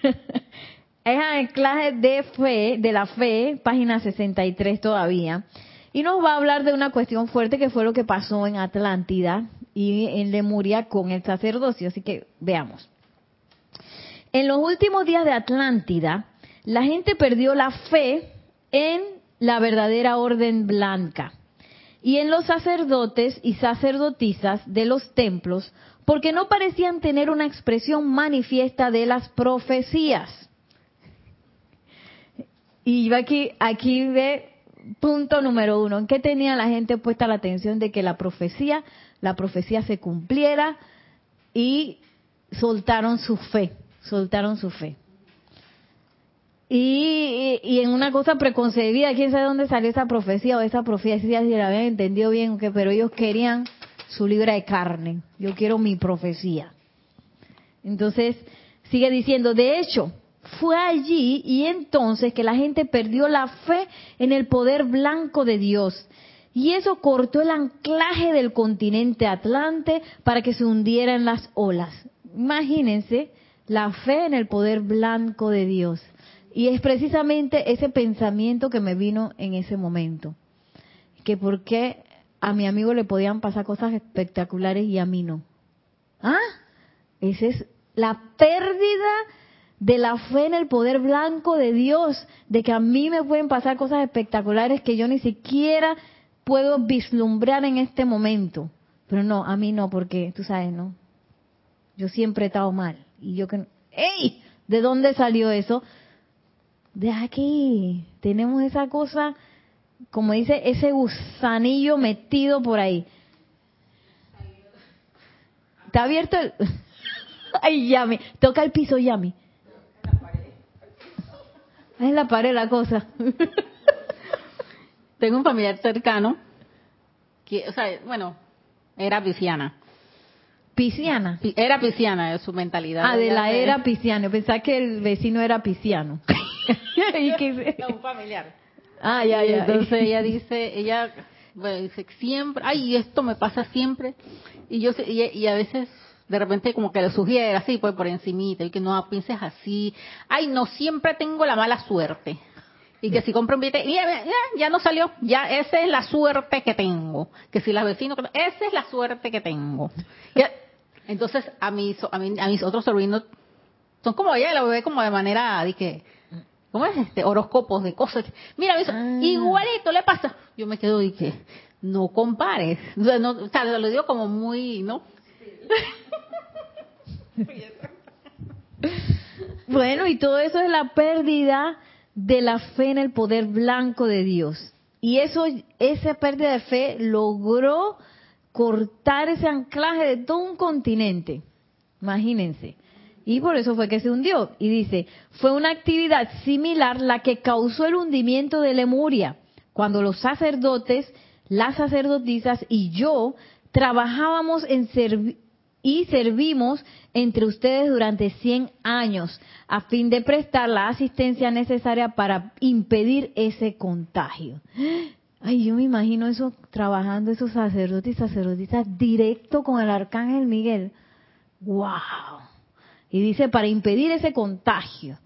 (laughs) es anclaje de fe, de la fe, página 63 todavía. Y nos va a hablar de una cuestión fuerte que fue lo que pasó en Atlántida y en Lemuria con el sacerdocio. Así que veamos. En los últimos días de Atlántida, la gente perdió la fe en la verdadera orden blanca y en los sacerdotes y sacerdotisas de los templos porque no parecían tener una expresión manifiesta de las profecías. Y aquí, aquí ve punto número uno, ¿en qué tenía la gente puesta la atención de que la profecía, la profecía se cumpliera y soltaron su fe, soltaron su fe? Y, y, en una cosa preconcebida, quién sabe dónde salió esa profecía o esa profecía, si la habían entendido bien, que, pero ellos querían su libra de carne, yo quiero mi profecía. Entonces, sigue diciendo, de hecho, fue allí y entonces que la gente perdió la fe en el poder blanco de Dios. Y eso cortó el anclaje del continente atlante para que se hundiera en las olas. Imagínense la fe en el poder blanco de Dios. Y es precisamente ese pensamiento que me vino en ese momento. Que por qué a mi amigo le podían pasar cosas espectaculares y a mí no. ¿Ah? Esa es la pérdida de la fe en el poder blanco de Dios, de que a mí me pueden pasar cosas espectaculares que yo ni siquiera puedo vislumbrar en este momento. Pero no, a mí no, porque tú sabes, ¿no? Yo siempre he estado mal. Y yo que... ¡Ey! ¿De dónde salió eso? De aquí. Tenemos esa cosa, como dice, ese gusanillo metido por ahí. ¿Está abierto el...? (laughs) Ay, Yami. Toca el piso, Yami. Es la pared la cosa. (laughs) tengo un familiar cercano que, o sea, bueno, era pisciana. Pisciana. Pi- Era pisciana su mentalidad. Ah, de la era pisciano. Pensaba que el vecino era pisciano. (laughs) (laughs) Y que- No, un familiar. Ah, ya, ya. entonces ella dice, ella bueno, dice siempre, ay, esto me pasa siempre. Y yo y, y a veces de repente como que le sugiere así, pues por encimita, y que no pienses así. Ay, no, siempre tengo la mala suerte. Y que si compro un billete, ya, ya, ya no salió, ya esa es la suerte que tengo. Que si las vecinos, esa es la suerte que tengo. Entonces a mis, a, mí- a mis otros sobrinos son como ella lo ve como de manera de que ¿cómo es este horóscopos de cosas? Mira, eso, Ah. igualito le pasa. Yo me quedo y que no compares. O sea, no, o sea, lo digo como muy, ¿no? (laughs) Bueno, y todo eso es la pérdida de la fe en el poder blanco de Dios. Y eso, esa pérdida de fe logró cortar ese anclaje de todo un continente. Imagínense. Y por eso fue que se hundió. Y dice, fue una actividad similar la que causó el hundimiento de Lemuria, cuando los sacerdotes, las sacerdotisas y yo trabajábamos en servi- y servimos entre ustedes durante 100 años a fin de prestar la asistencia necesaria para impedir ese contagio. Ay, yo me imagino eso trabajando esos sacerdotes y sacerdotisas directo con el arcángel Miguel. ¡Wow! Y dice para impedir ese contagio.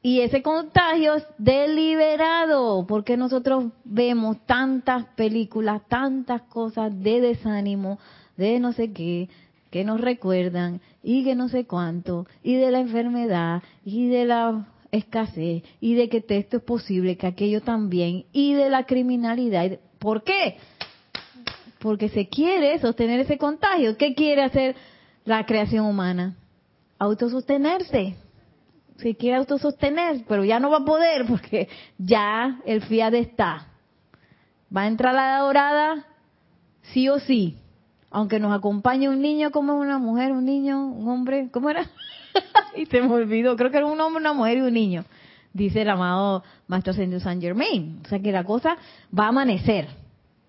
Y ese contagio es deliberado, porque nosotros vemos tantas películas, tantas cosas de desánimo, de no sé qué, que nos recuerdan, y que no sé cuánto, y de la enfermedad, y de la escasez, y de que esto es posible, que aquello también, y de la criminalidad. ¿Por qué? Porque se quiere sostener ese contagio. ¿Qué quiere hacer la creación humana? Autosostenerse se quiere autosostener, pero ya no va a poder porque ya el fiat está. Va a entrar la dorada sí o sí, aunque nos acompañe un niño como una mujer, un niño, un hombre, ¿cómo era? (laughs) y se me olvidó, creo que era un hombre, una mujer y un niño, dice el amado Maestro Ascendido Saint Germain. O sea que la cosa va a amanecer,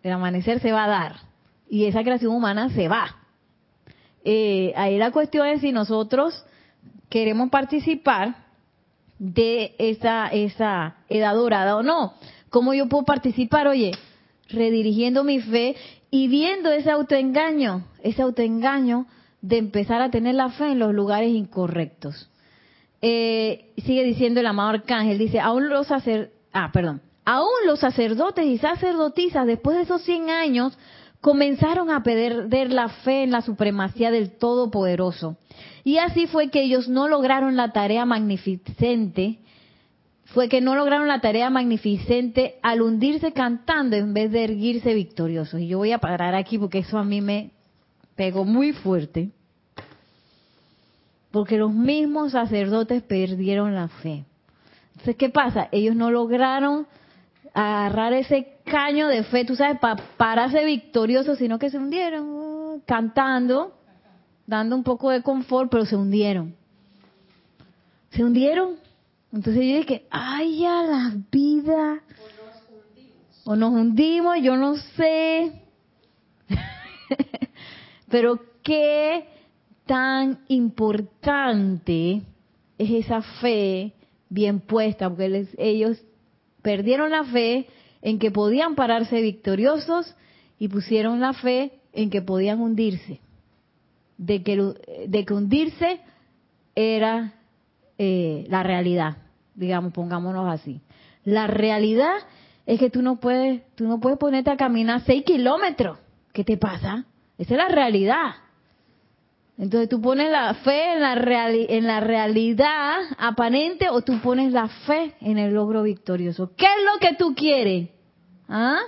el amanecer se va a dar y esa creación humana se va. Eh, ahí la cuestión es si nosotros queremos participar de esa, esa edad dorada o no. ¿Cómo yo puedo participar? Oye, redirigiendo mi fe y viendo ese autoengaño, ese autoengaño de empezar a tener la fe en los lugares incorrectos. Eh, sigue diciendo el amado arcángel, dice, aún los sacer, ah, perdón, aún los sacerdotes y sacerdotisas después de esos 100 años comenzaron a perder la fe en la supremacía del Todopoderoso. Y así fue que ellos no lograron la tarea magnificente, fue que no lograron la tarea magnificente al hundirse cantando en vez de erguirse victoriosos. Y yo voy a parar aquí porque eso a mí me pegó muy fuerte. Porque los mismos sacerdotes perdieron la fe. Entonces, ¿qué pasa? Ellos no lograron agarrar ese caño de fe, tú sabes, para pararse victoriosos, sino que se hundieron uh, cantando, dando un poco de confort, pero se hundieron. Se hundieron. Entonces yo dije, ay, ya la vida. O nos hundimos, yo no sé. (laughs) pero qué tan importante es esa fe bien puesta, porque ellos perdieron la fe en que podían pararse victoriosos y pusieron la fe en que podían hundirse. De que, de que hundirse era eh, la realidad, digamos, pongámonos así. La realidad es que tú no puedes, tú no puedes ponerte a caminar seis kilómetros. ¿Qué te pasa? Esa es la realidad. Entonces tú pones la fe en la, reali- en la realidad aparente o tú pones la fe en el logro victorioso. ¿Qué es lo que tú quieres? ¿Ah?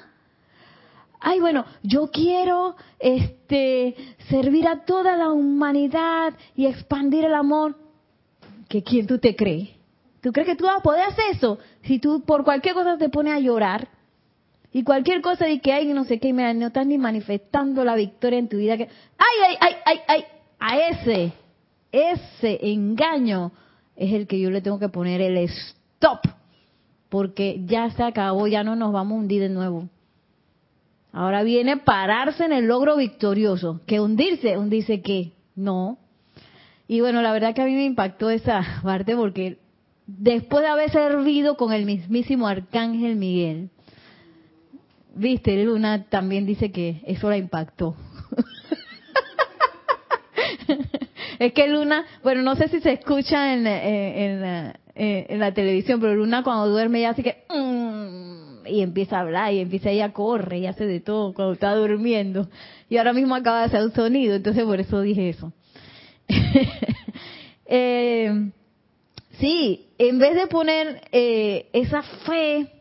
Ay, bueno, yo quiero este servir a toda la humanidad y expandir el amor. ¿Que quién tú te crees? ¿Tú crees que tú vas a poder hacer eso? Si tú por cualquier cosa te pones a llorar y cualquier cosa de que hay no sé qué, mira, no estás ni manifestando la victoria en tu vida. Que, ay, ay, ay, ay, ay, a ese, ese engaño es el que yo le tengo que poner el stop. porque ya se acabó, ya no nos vamos a hundir de nuevo. Ahora viene pararse en el logro victorioso, que hundirse, hundirse qué, no. Y bueno, la verdad que a mí me impactó esa (laughs) parte porque después de haber servido con el mismísimo arcángel Miguel, viste, Luna también dice que eso la impactó. (laughs) es que Luna, bueno, no sé si se escucha en, en, en, la televisión, pero Luna cuando duerme ya así que... Mm", y empieza a hablar y empieza ella a correr y hace de todo cuando está durmiendo. Y ahora mismo acaba de hacer un sonido, entonces por eso dije eso. (laughs) eh, sí, en vez de poner eh, esa fe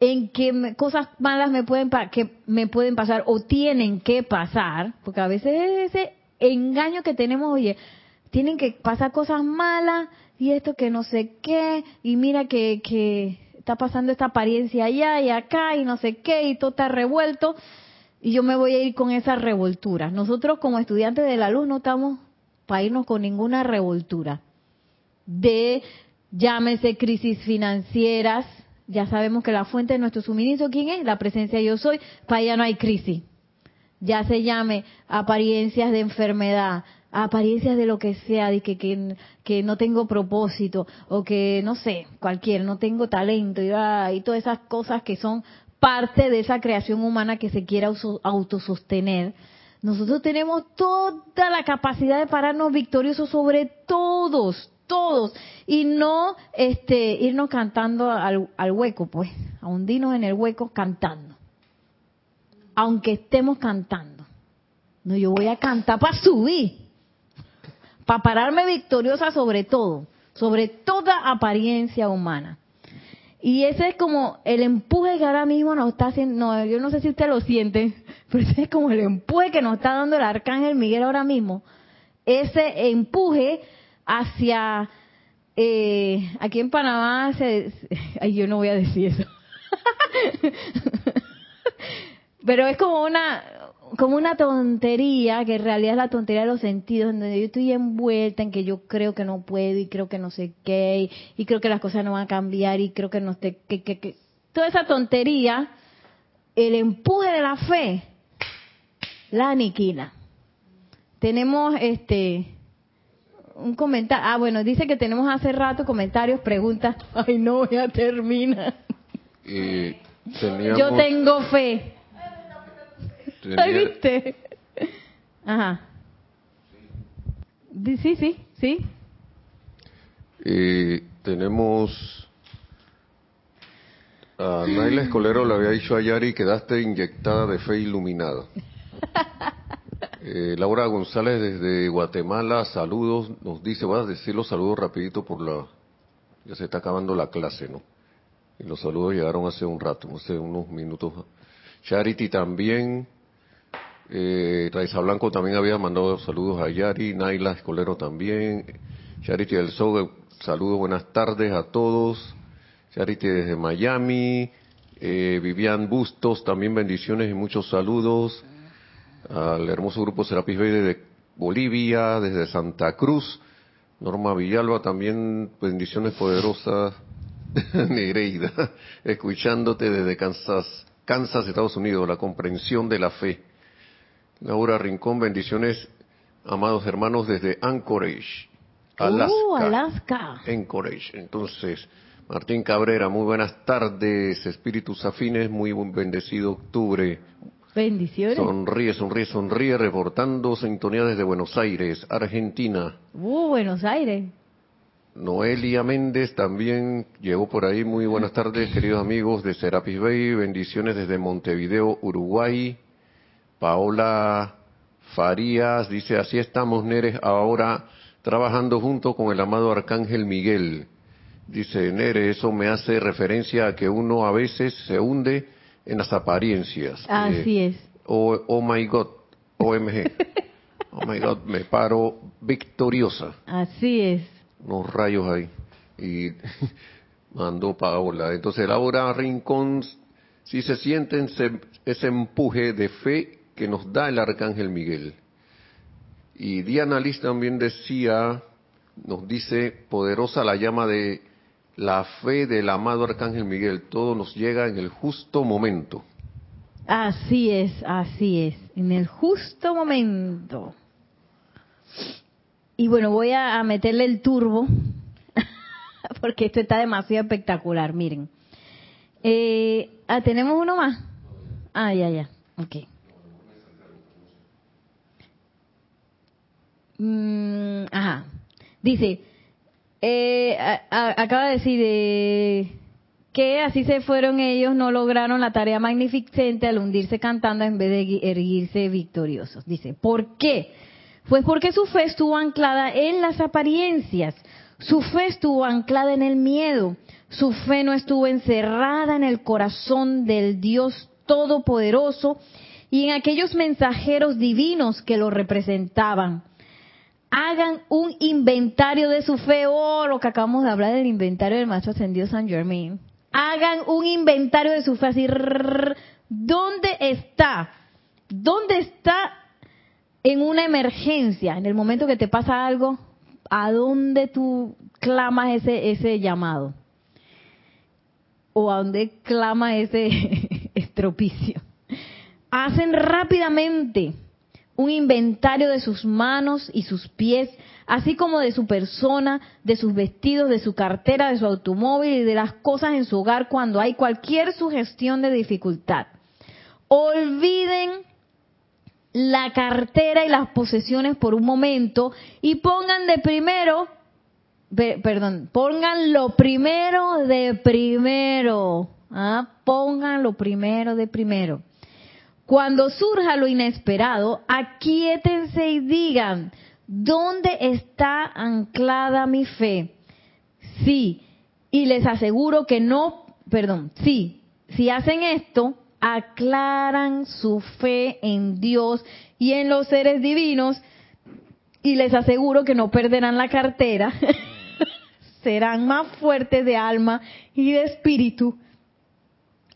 en que cosas malas me pueden que me pueden pasar o tienen que pasar, porque a veces ese engaño que tenemos, oye, tienen que pasar cosas malas y esto que no sé qué, y mira que, que está pasando esta apariencia allá y acá y no sé qué, y todo está revuelto, y yo me voy a ir con esa revoltura. Nosotros como estudiantes de la luz no estamos para irnos con ninguna revoltura. De, llámese crisis financieras, ya sabemos que la fuente de nuestro suministro, ¿quién es? La presencia yo soy, para allá no hay crisis. Ya se llame apariencias de enfermedad, apariencias de lo que sea, de que, que, que, no tengo propósito, o que, no sé, cualquier, no tengo talento, y, y todas esas cosas que son parte de esa creación humana que se quiera autosostener. Nosotros tenemos toda la capacidad de pararnos victoriosos sobre todos, todos, y no este, irnos cantando al, al hueco, pues, a hundirnos en el hueco cantando. Aunque estemos cantando. No, yo voy a cantar para subir para pararme victoriosa sobre todo, sobre toda apariencia humana. Y ese es como el empuje que ahora mismo nos está haciendo, no, yo no sé si usted lo siente, (laughs) pero ese es como el empuje que nos está dando el arcángel Miguel ahora mismo. Ese empuje hacia, eh, aquí en Panamá, se, (laughs) ay, yo no voy a decir eso. (laughs) pero es como una, como una tontería, que en realidad es la tontería de los sentidos, donde yo estoy envuelta en que yo creo que no puedo y creo que no sé qué, y, creo que las cosas no van a cambiar y creo que no sé qué, que, toda esa tontería, el empuje de la fe, la aniquila. Tenemos este un comentario, ah bueno, dice que tenemos hace rato comentarios, preguntas, (laughs) ay no, ya termina. Yo tengo fe. ¿Viste? Ajá. Sí, sí, sí. Y tenemos a Naila Escolero le había dicho a Yari quedaste inyectada de fe iluminada. (laughs) Eh, Laura González desde Guatemala, saludos, nos dice, voy a decir los saludos rapidito por la, ya se está acabando la clase, ¿no? Y los saludos llegaron hace un rato, hace unos minutos. Charity también, eh, Blanco también había mandado saludos a Yari, Naila Escolero también, Charity del Sol, saludos, buenas tardes a todos, Charity desde Miami, eh, Vivian Bustos, también bendiciones y muchos saludos, al hermoso grupo Serapis Bay desde Bolivia, desde Santa Cruz, Norma Villalba también bendiciones poderosas, (laughs) Nereida, escuchándote desde Kansas, Kansas, Estados Unidos, la comprensión de la fe. Laura Rincón, bendiciones, amados hermanos, desde Anchorage, Alaska. Uh, Alaska. Anchorage. Entonces, Martín Cabrera, muy buenas tardes, espíritus afines, muy bendecido octubre. Bendiciones. Sonríe, sonríe, sonríe, reportando sintonía desde Buenos Aires, Argentina. Uh, Buenos Aires. Noelia Méndez también llegó por ahí. Muy buenas tardes, queridos amigos de Serapis Bay. Bendiciones desde Montevideo, Uruguay. Paola Farías dice, así estamos, Neres, ahora trabajando junto con el amado Arcángel Miguel. Dice Nere, eso me hace referencia a que uno a veces se hunde en las apariencias. Así eh, es. Oh, oh, my God, OMG. (laughs) oh my God, me paro victoriosa. Así es. Unos rayos ahí. Y (laughs) mandó Paola. Entonces Laura Rincón, si se sienten ese empuje de fe que nos da el arcángel Miguel. Y Diana Liz también decía, nos dice, poderosa la llama de la fe del amado Arcángel Miguel, todo nos llega en el justo momento. Así es, así es, en el justo momento. Y bueno, voy a, meterle el turbo, (laughs) porque esto está demasiado espectacular, miren. Eh, ah, ¿tenemos uno más? Ah, ya, ya, ok. Mm, ajá. Dice, eh, acaba de decir eh, que así se fueron ellos, no lograron la tarea magnificente al hundirse cantando en vez de erguirse victoriosos. Dice, ¿por qué? Pues porque su fe estuvo anclada en las apariencias, su fe estuvo anclada en el miedo, su fe no estuvo encerrada en el corazón del Dios Todopoderoso y en aquellos mensajeros divinos que lo representaban hagan un inventario de su fe. Oh, lo que acabamos de hablar del inventario del Maestro Ascendido San Germain. Hagan un inventario de su fe así. ¿Dónde está? ¿Dónde está en una emergencia? En el momento que te pasa algo, ¿a dónde tú clamas ese, ese llamado? ¿O a dónde clama ese (laughs) estropicio? Hacen rápidamente un inventario de sus manos y sus pies, así como de su persona, de sus vestidos, de su cartera, de su automóvil y de las cosas en su hogar cuando hay cualquier sugestión de dificultad. Olviden la cartera y las posesiones por un momento y pongan de primero, perdón, pongan lo primero de primero. ¿ah? Pongan lo primero de primero. Cuando surja lo inesperado, aquíétense y digan, ¿dónde está anclada mi fe? Sí, y les aseguro que no, perdón, sí, si hacen esto, aclaran su fe en Dios y en los seres divinos y les aseguro que no perderán la cartera, (laughs) serán más fuertes de alma y de espíritu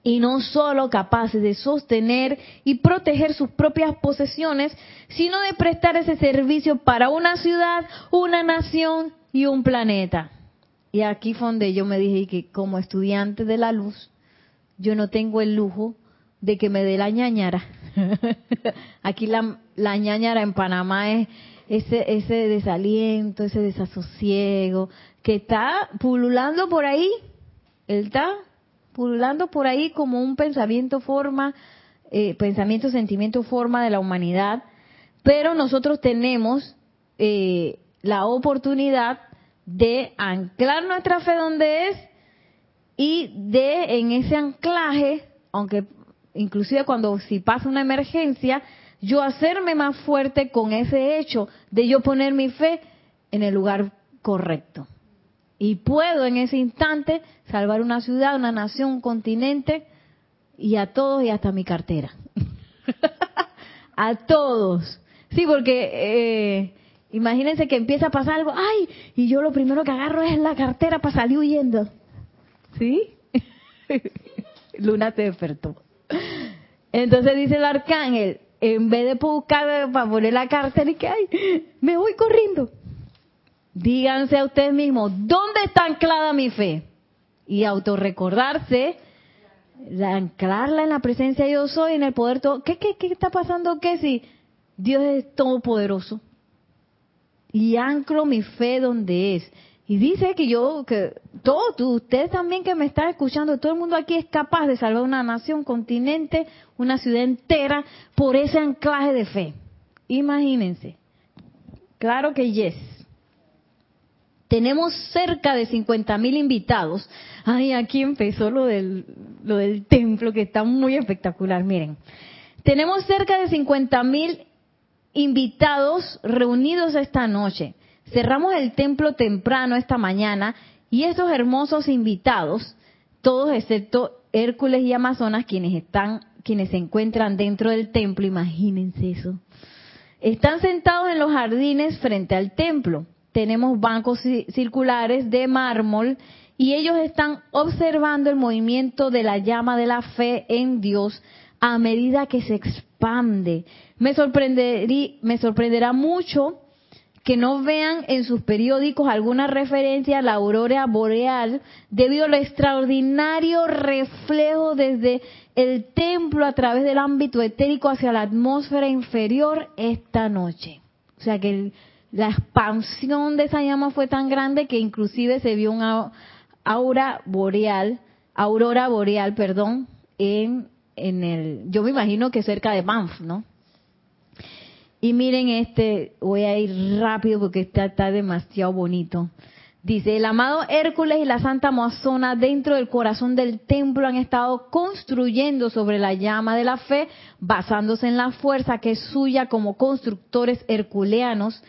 y no solo capaces de sostener y proteger sus propias posesiones, sino de prestar ese servicio para una ciudad, una nación y un planeta. Y aquí fue donde yo me dije que como estudiante de la luz, yo no tengo el lujo de que me dé la ñañara. (laughs) aquí la, la ñañara en Panamá es ese, ese desaliento, ese desasosiego, que está pululando por ahí. Él está pululando por ahí como un pensamiento forma, eh, pensamiento, sentimiento, forma de la humanidad, pero nosotros tenemos eh, la oportunidad de anclar nuestra fe donde es y de en ese anclaje, aunque inclusive cuando si pasa una emergencia, yo hacerme más fuerte con ese hecho de yo poner mi fe en el lugar correcto. Y puedo en ese instante salvar una ciudad, una nación, un continente y a todos y hasta mi cartera. (laughs) a todos. Sí, porque eh, imagínense que empieza a pasar algo, ay, y yo lo primero que agarro es la cartera para salir huyendo. ¿Sí? (laughs) Luna se despertó. Entonces dice el arcángel, en vez de buscar para poner la cartera y que, ay, me voy corriendo. Díganse a ustedes mismos, ¿dónde está anclada mi fe? Y autorrecordarse, anclarla en la presencia de yo soy, en el poder todo. ¿Qué, qué, qué está pasando? ¿Qué si Dios es todopoderoso? Y anclo mi fe donde es. Y dice que yo, que todos ustedes también que me están escuchando, todo el mundo aquí es capaz de salvar una nación, continente, una ciudad entera por ese anclaje de fe. Imagínense. Claro que yes. Tenemos cerca de 50 mil invitados. Ay, aquí empezó lo del, lo del templo que está muy espectacular. Miren, tenemos cerca de 50 mil invitados reunidos esta noche. Cerramos el templo temprano esta mañana y estos hermosos invitados, todos excepto Hércules y Amazonas, quienes están, quienes se encuentran dentro del templo, imagínense eso, están sentados en los jardines frente al templo tenemos bancos circulares de mármol y ellos están observando el movimiento de la llama de la fe en Dios a medida que se expande. Me, me sorprenderá mucho que no vean en sus periódicos alguna referencia a la aurora boreal debido al extraordinario reflejo desde el templo a través del ámbito etérico hacia la atmósfera inferior esta noche. O sea que la expansión de esa llama fue tan grande que inclusive se vio una aura boreal, aurora boreal, perdón, en, en el, yo me imagino que cerca de Banff, ¿no? Y miren este, voy a ir rápido porque está demasiado bonito. Dice, el amado Hércules y la Santa Amazona dentro del corazón del templo han estado construyendo sobre la llama de la fe, basándose en la fuerza que es suya como constructores herculeanos.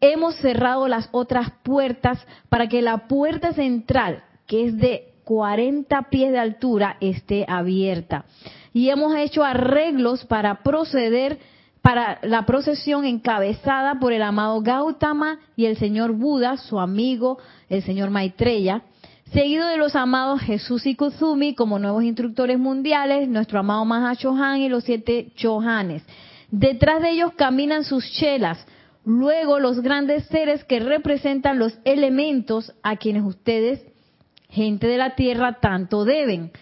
Hemos cerrado las otras puertas para que la puerta central, que es de 40 pies de altura, esté abierta. Y hemos hecho arreglos para proceder para la procesión encabezada por el amado Gautama y el señor Buda, su amigo, el señor Maitreya, seguido de los amados Jesús y Kuzumi como nuevos instructores mundiales, nuestro amado Maha Chohan y los siete Chohanes. Detrás de ellos caminan sus chelas, luego los grandes seres que representan los elementos a quienes ustedes, gente de la tierra, tanto deben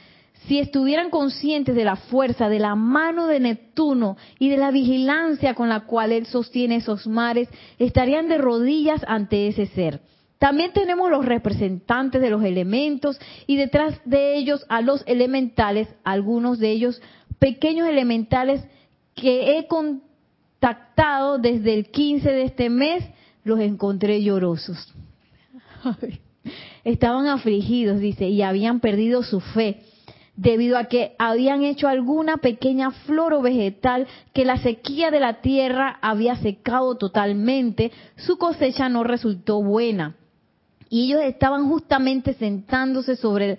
si estuvieran conscientes de la fuerza de la mano de Neptuno y de la vigilancia con la cual él sostiene esos mares, estarían de rodillas ante ese ser. También tenemos los representantes de los elementos y detrás de ellos a los elementales, algunos de ellos pequeños elementales que he contactado desde el 15 de este mes, los encontré llorosos. Estaban afligidos, dice, y habían perdido su fe debido a que habían hecho alguna pequeña flor o vegetal que la sequía de la tierra había secado totalmente, su cosecha no resultó buena. Y ellos estaban justamente sentándose sobre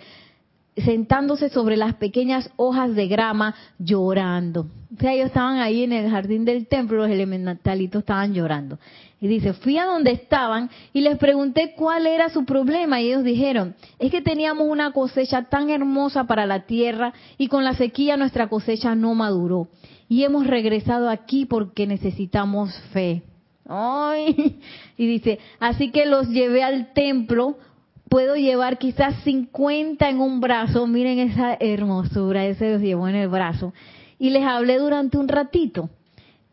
sentándose sobre las pequeñas hojas de grama llorando. O sea, ellos estaban ahí en el jardín del templo, los elementalitos estaban llorando. Y dice, fui a donde estaban y les pregunté cuál era su problema y ellos dijeron, es que teníamos una cosecha tan hermosa para la tierra y con la sequía nuestra cosecha no maduró. Y hemos regresado aquí porque necesitamos fe. Ay, (laughs) y dice, así que los llevé al templo puedo llevar quizás 50 en un brazo, miren esa hermosura, ese los llevó en el brazo, y les hablé durante un ratito.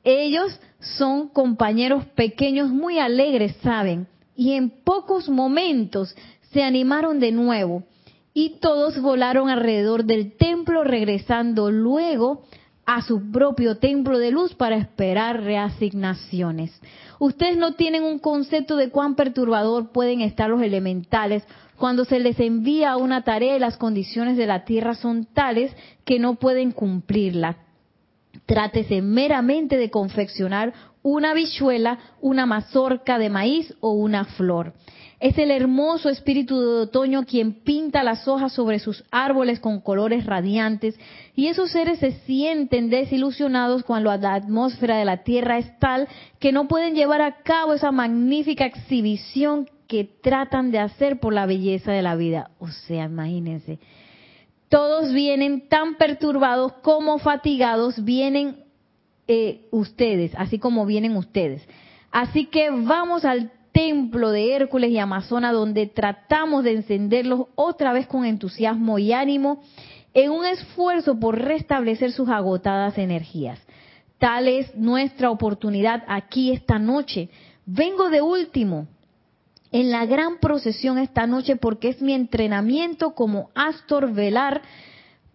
Ellos son compañeros pequeños muy alegres, ¿saben? Y en pocos momentos se animaron de nuevo y todos volaron alrededor del templo regresando luego a su propio templo de luz para esperar reasignaciones. Ustedes no tienen un concepto de cuán perturbador pueden estar los elementales cuando se les envía una tarea y las condiciones de la tierra son tales que no pueden cumplirla. Trátese meramente de confeccionar una bichuela, una mazorca de maíz o una flor. Es el hermoso espíritu de otoño quien pinta las hojas sobre sus árboles con colores radiantes y esos seres se sienten desilusionados cuando la atmósfera de la Tierra es tal que no pueden llevar a cabo esa magnífica exhibición que tratan de hacer por la belleza de la vida. O sea, imagínense, todos vienen tan perturbados como fatigados, vienen eh, ustedes, así como vienen ustedes. Así que vamos al templo de Hércules y Amazona donde tratamos de encenderlos otra vez con entusiasmo y ánimo en un esfuerzo por restablecer sus agotadas energías. Tal es nuestra oportunidad aquí esta noche. Vengo de último en la gran procesión esta noche porque es mi entrenamiento como Astor Velar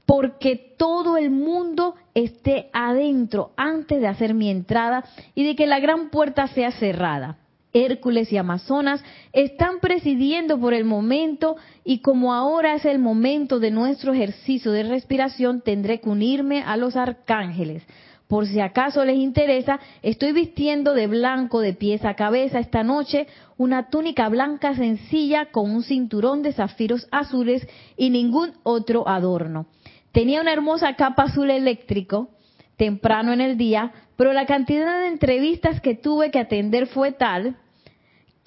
porque todo el mundo esté adentro antes de hacer mi entrada y de que la gran puerta sea cerrada. Hércules y Amazonas están presidiendo por el momento y como ahora es el momento de nuestro ejercicio de respiración, tendré que unirme a los arcángeles. Por si acaso les interesa, estoy vistiendo de blanco de pies a cabeza esta noche una túnica blanca sencilla con un cinturón de zafiros azules y ningún otro adorno. Tenía una hermosa capa azul eléctrico temprano en el día, pero la cantidad de entrevistas que tuve que atender fue tal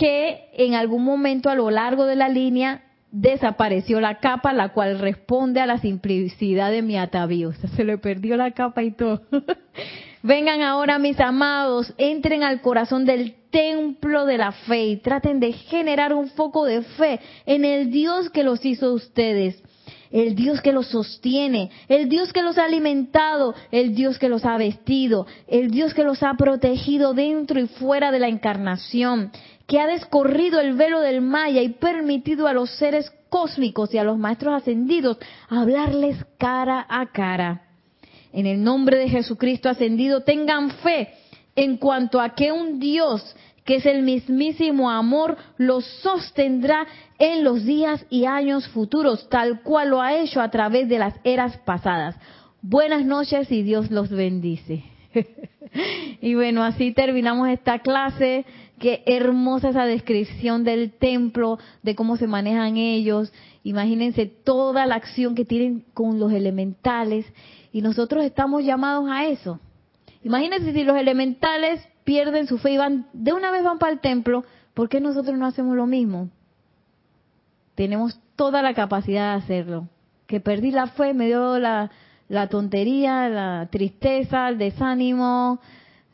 que en algún momento a lo largo de la línea desapareció la capa, la cual responde a la simplicidad de mi atavío. (laughs) se le perdió la capa y todo. (laughs) Vengan ahora, mis amados, entren al corazón del templo de la fe y traten de generar un foco de fe en el Dios que los hizo ustedes el Dios que los sostiene, el Dios que los ha alimentado, el Dios que los ha vestido, el Dios que los ha protegido dentro y fuera de la encarnación, que ha descorrido el velo del Maya y permitido a los seres cósmicos y a los maestros ascendidos hablarles cara a cara. En el nombre de Jesucristo ascendido, tengan fe en cuanto a que un Dios que es el mismísimo amor, los sostendrá en los días y años futuros, tal cual lo ha hecho a través de las eras pasadas. Buenas noches y Dios los bendice. (laughs) y bueno, así terminamos esta clase. Qué hermosa esa descripción del templo, de cómo se manejan ellos. Imagínense toda la acción que tienen con los elementales. Y nosotros estamos llamados a eso. Imagínense si los elementales pierden su fe y van, de una vez van para el templo, ¿por qué nosotros no hacemos lo mismo? Tenemos toda la capacidad de hacerlo. Que perdí la fe, me dio la, la tontería, la tristeza, el desánimo,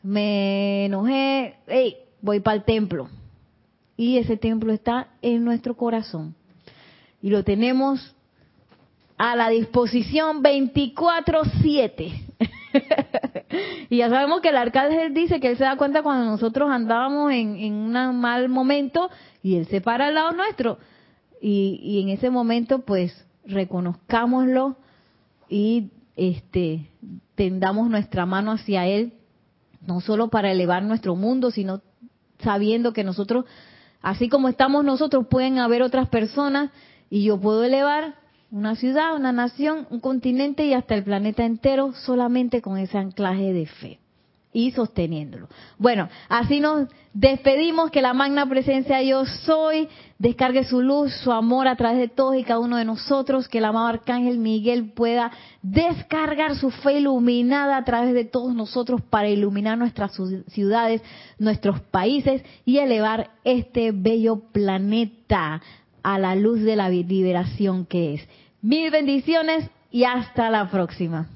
me enojé, hey, voy para el templo. Y ese templo está en nuestro corazón. Y lo tenemos a la disposición 24/7. (laughs) y ya sabemos que el arcángel dice que él se da cuenta cuando nosotros andábamos en, un mal momento y él se para al lado nuestro. Y, y en ese momento, pues, reconozcámoslo y este tendamos nuestra mano hacia él, no solo para elevar nuestro mundo, sino sabiendo que nosotros, así como estamos nosotros, pueden haber otras personas y yo puedo elevar una ciudad, una nación, un continente y hasta el planeta entero solamente con ese anclaje de fe y sosteniéndolo. Bueno, así nos despedimos, que la magna presencia yo soy descargue su luz, su amor a través de todos y cada uno de nosotros, que el amado Arcángel Miguel pueda descargar su fe iluminada a través de todos nosotros para iluminar nuestras ciudades, nuestros países y elevar este bello planeta a la luz de la liberación que es. Mil bendiciones y hasta la próxima.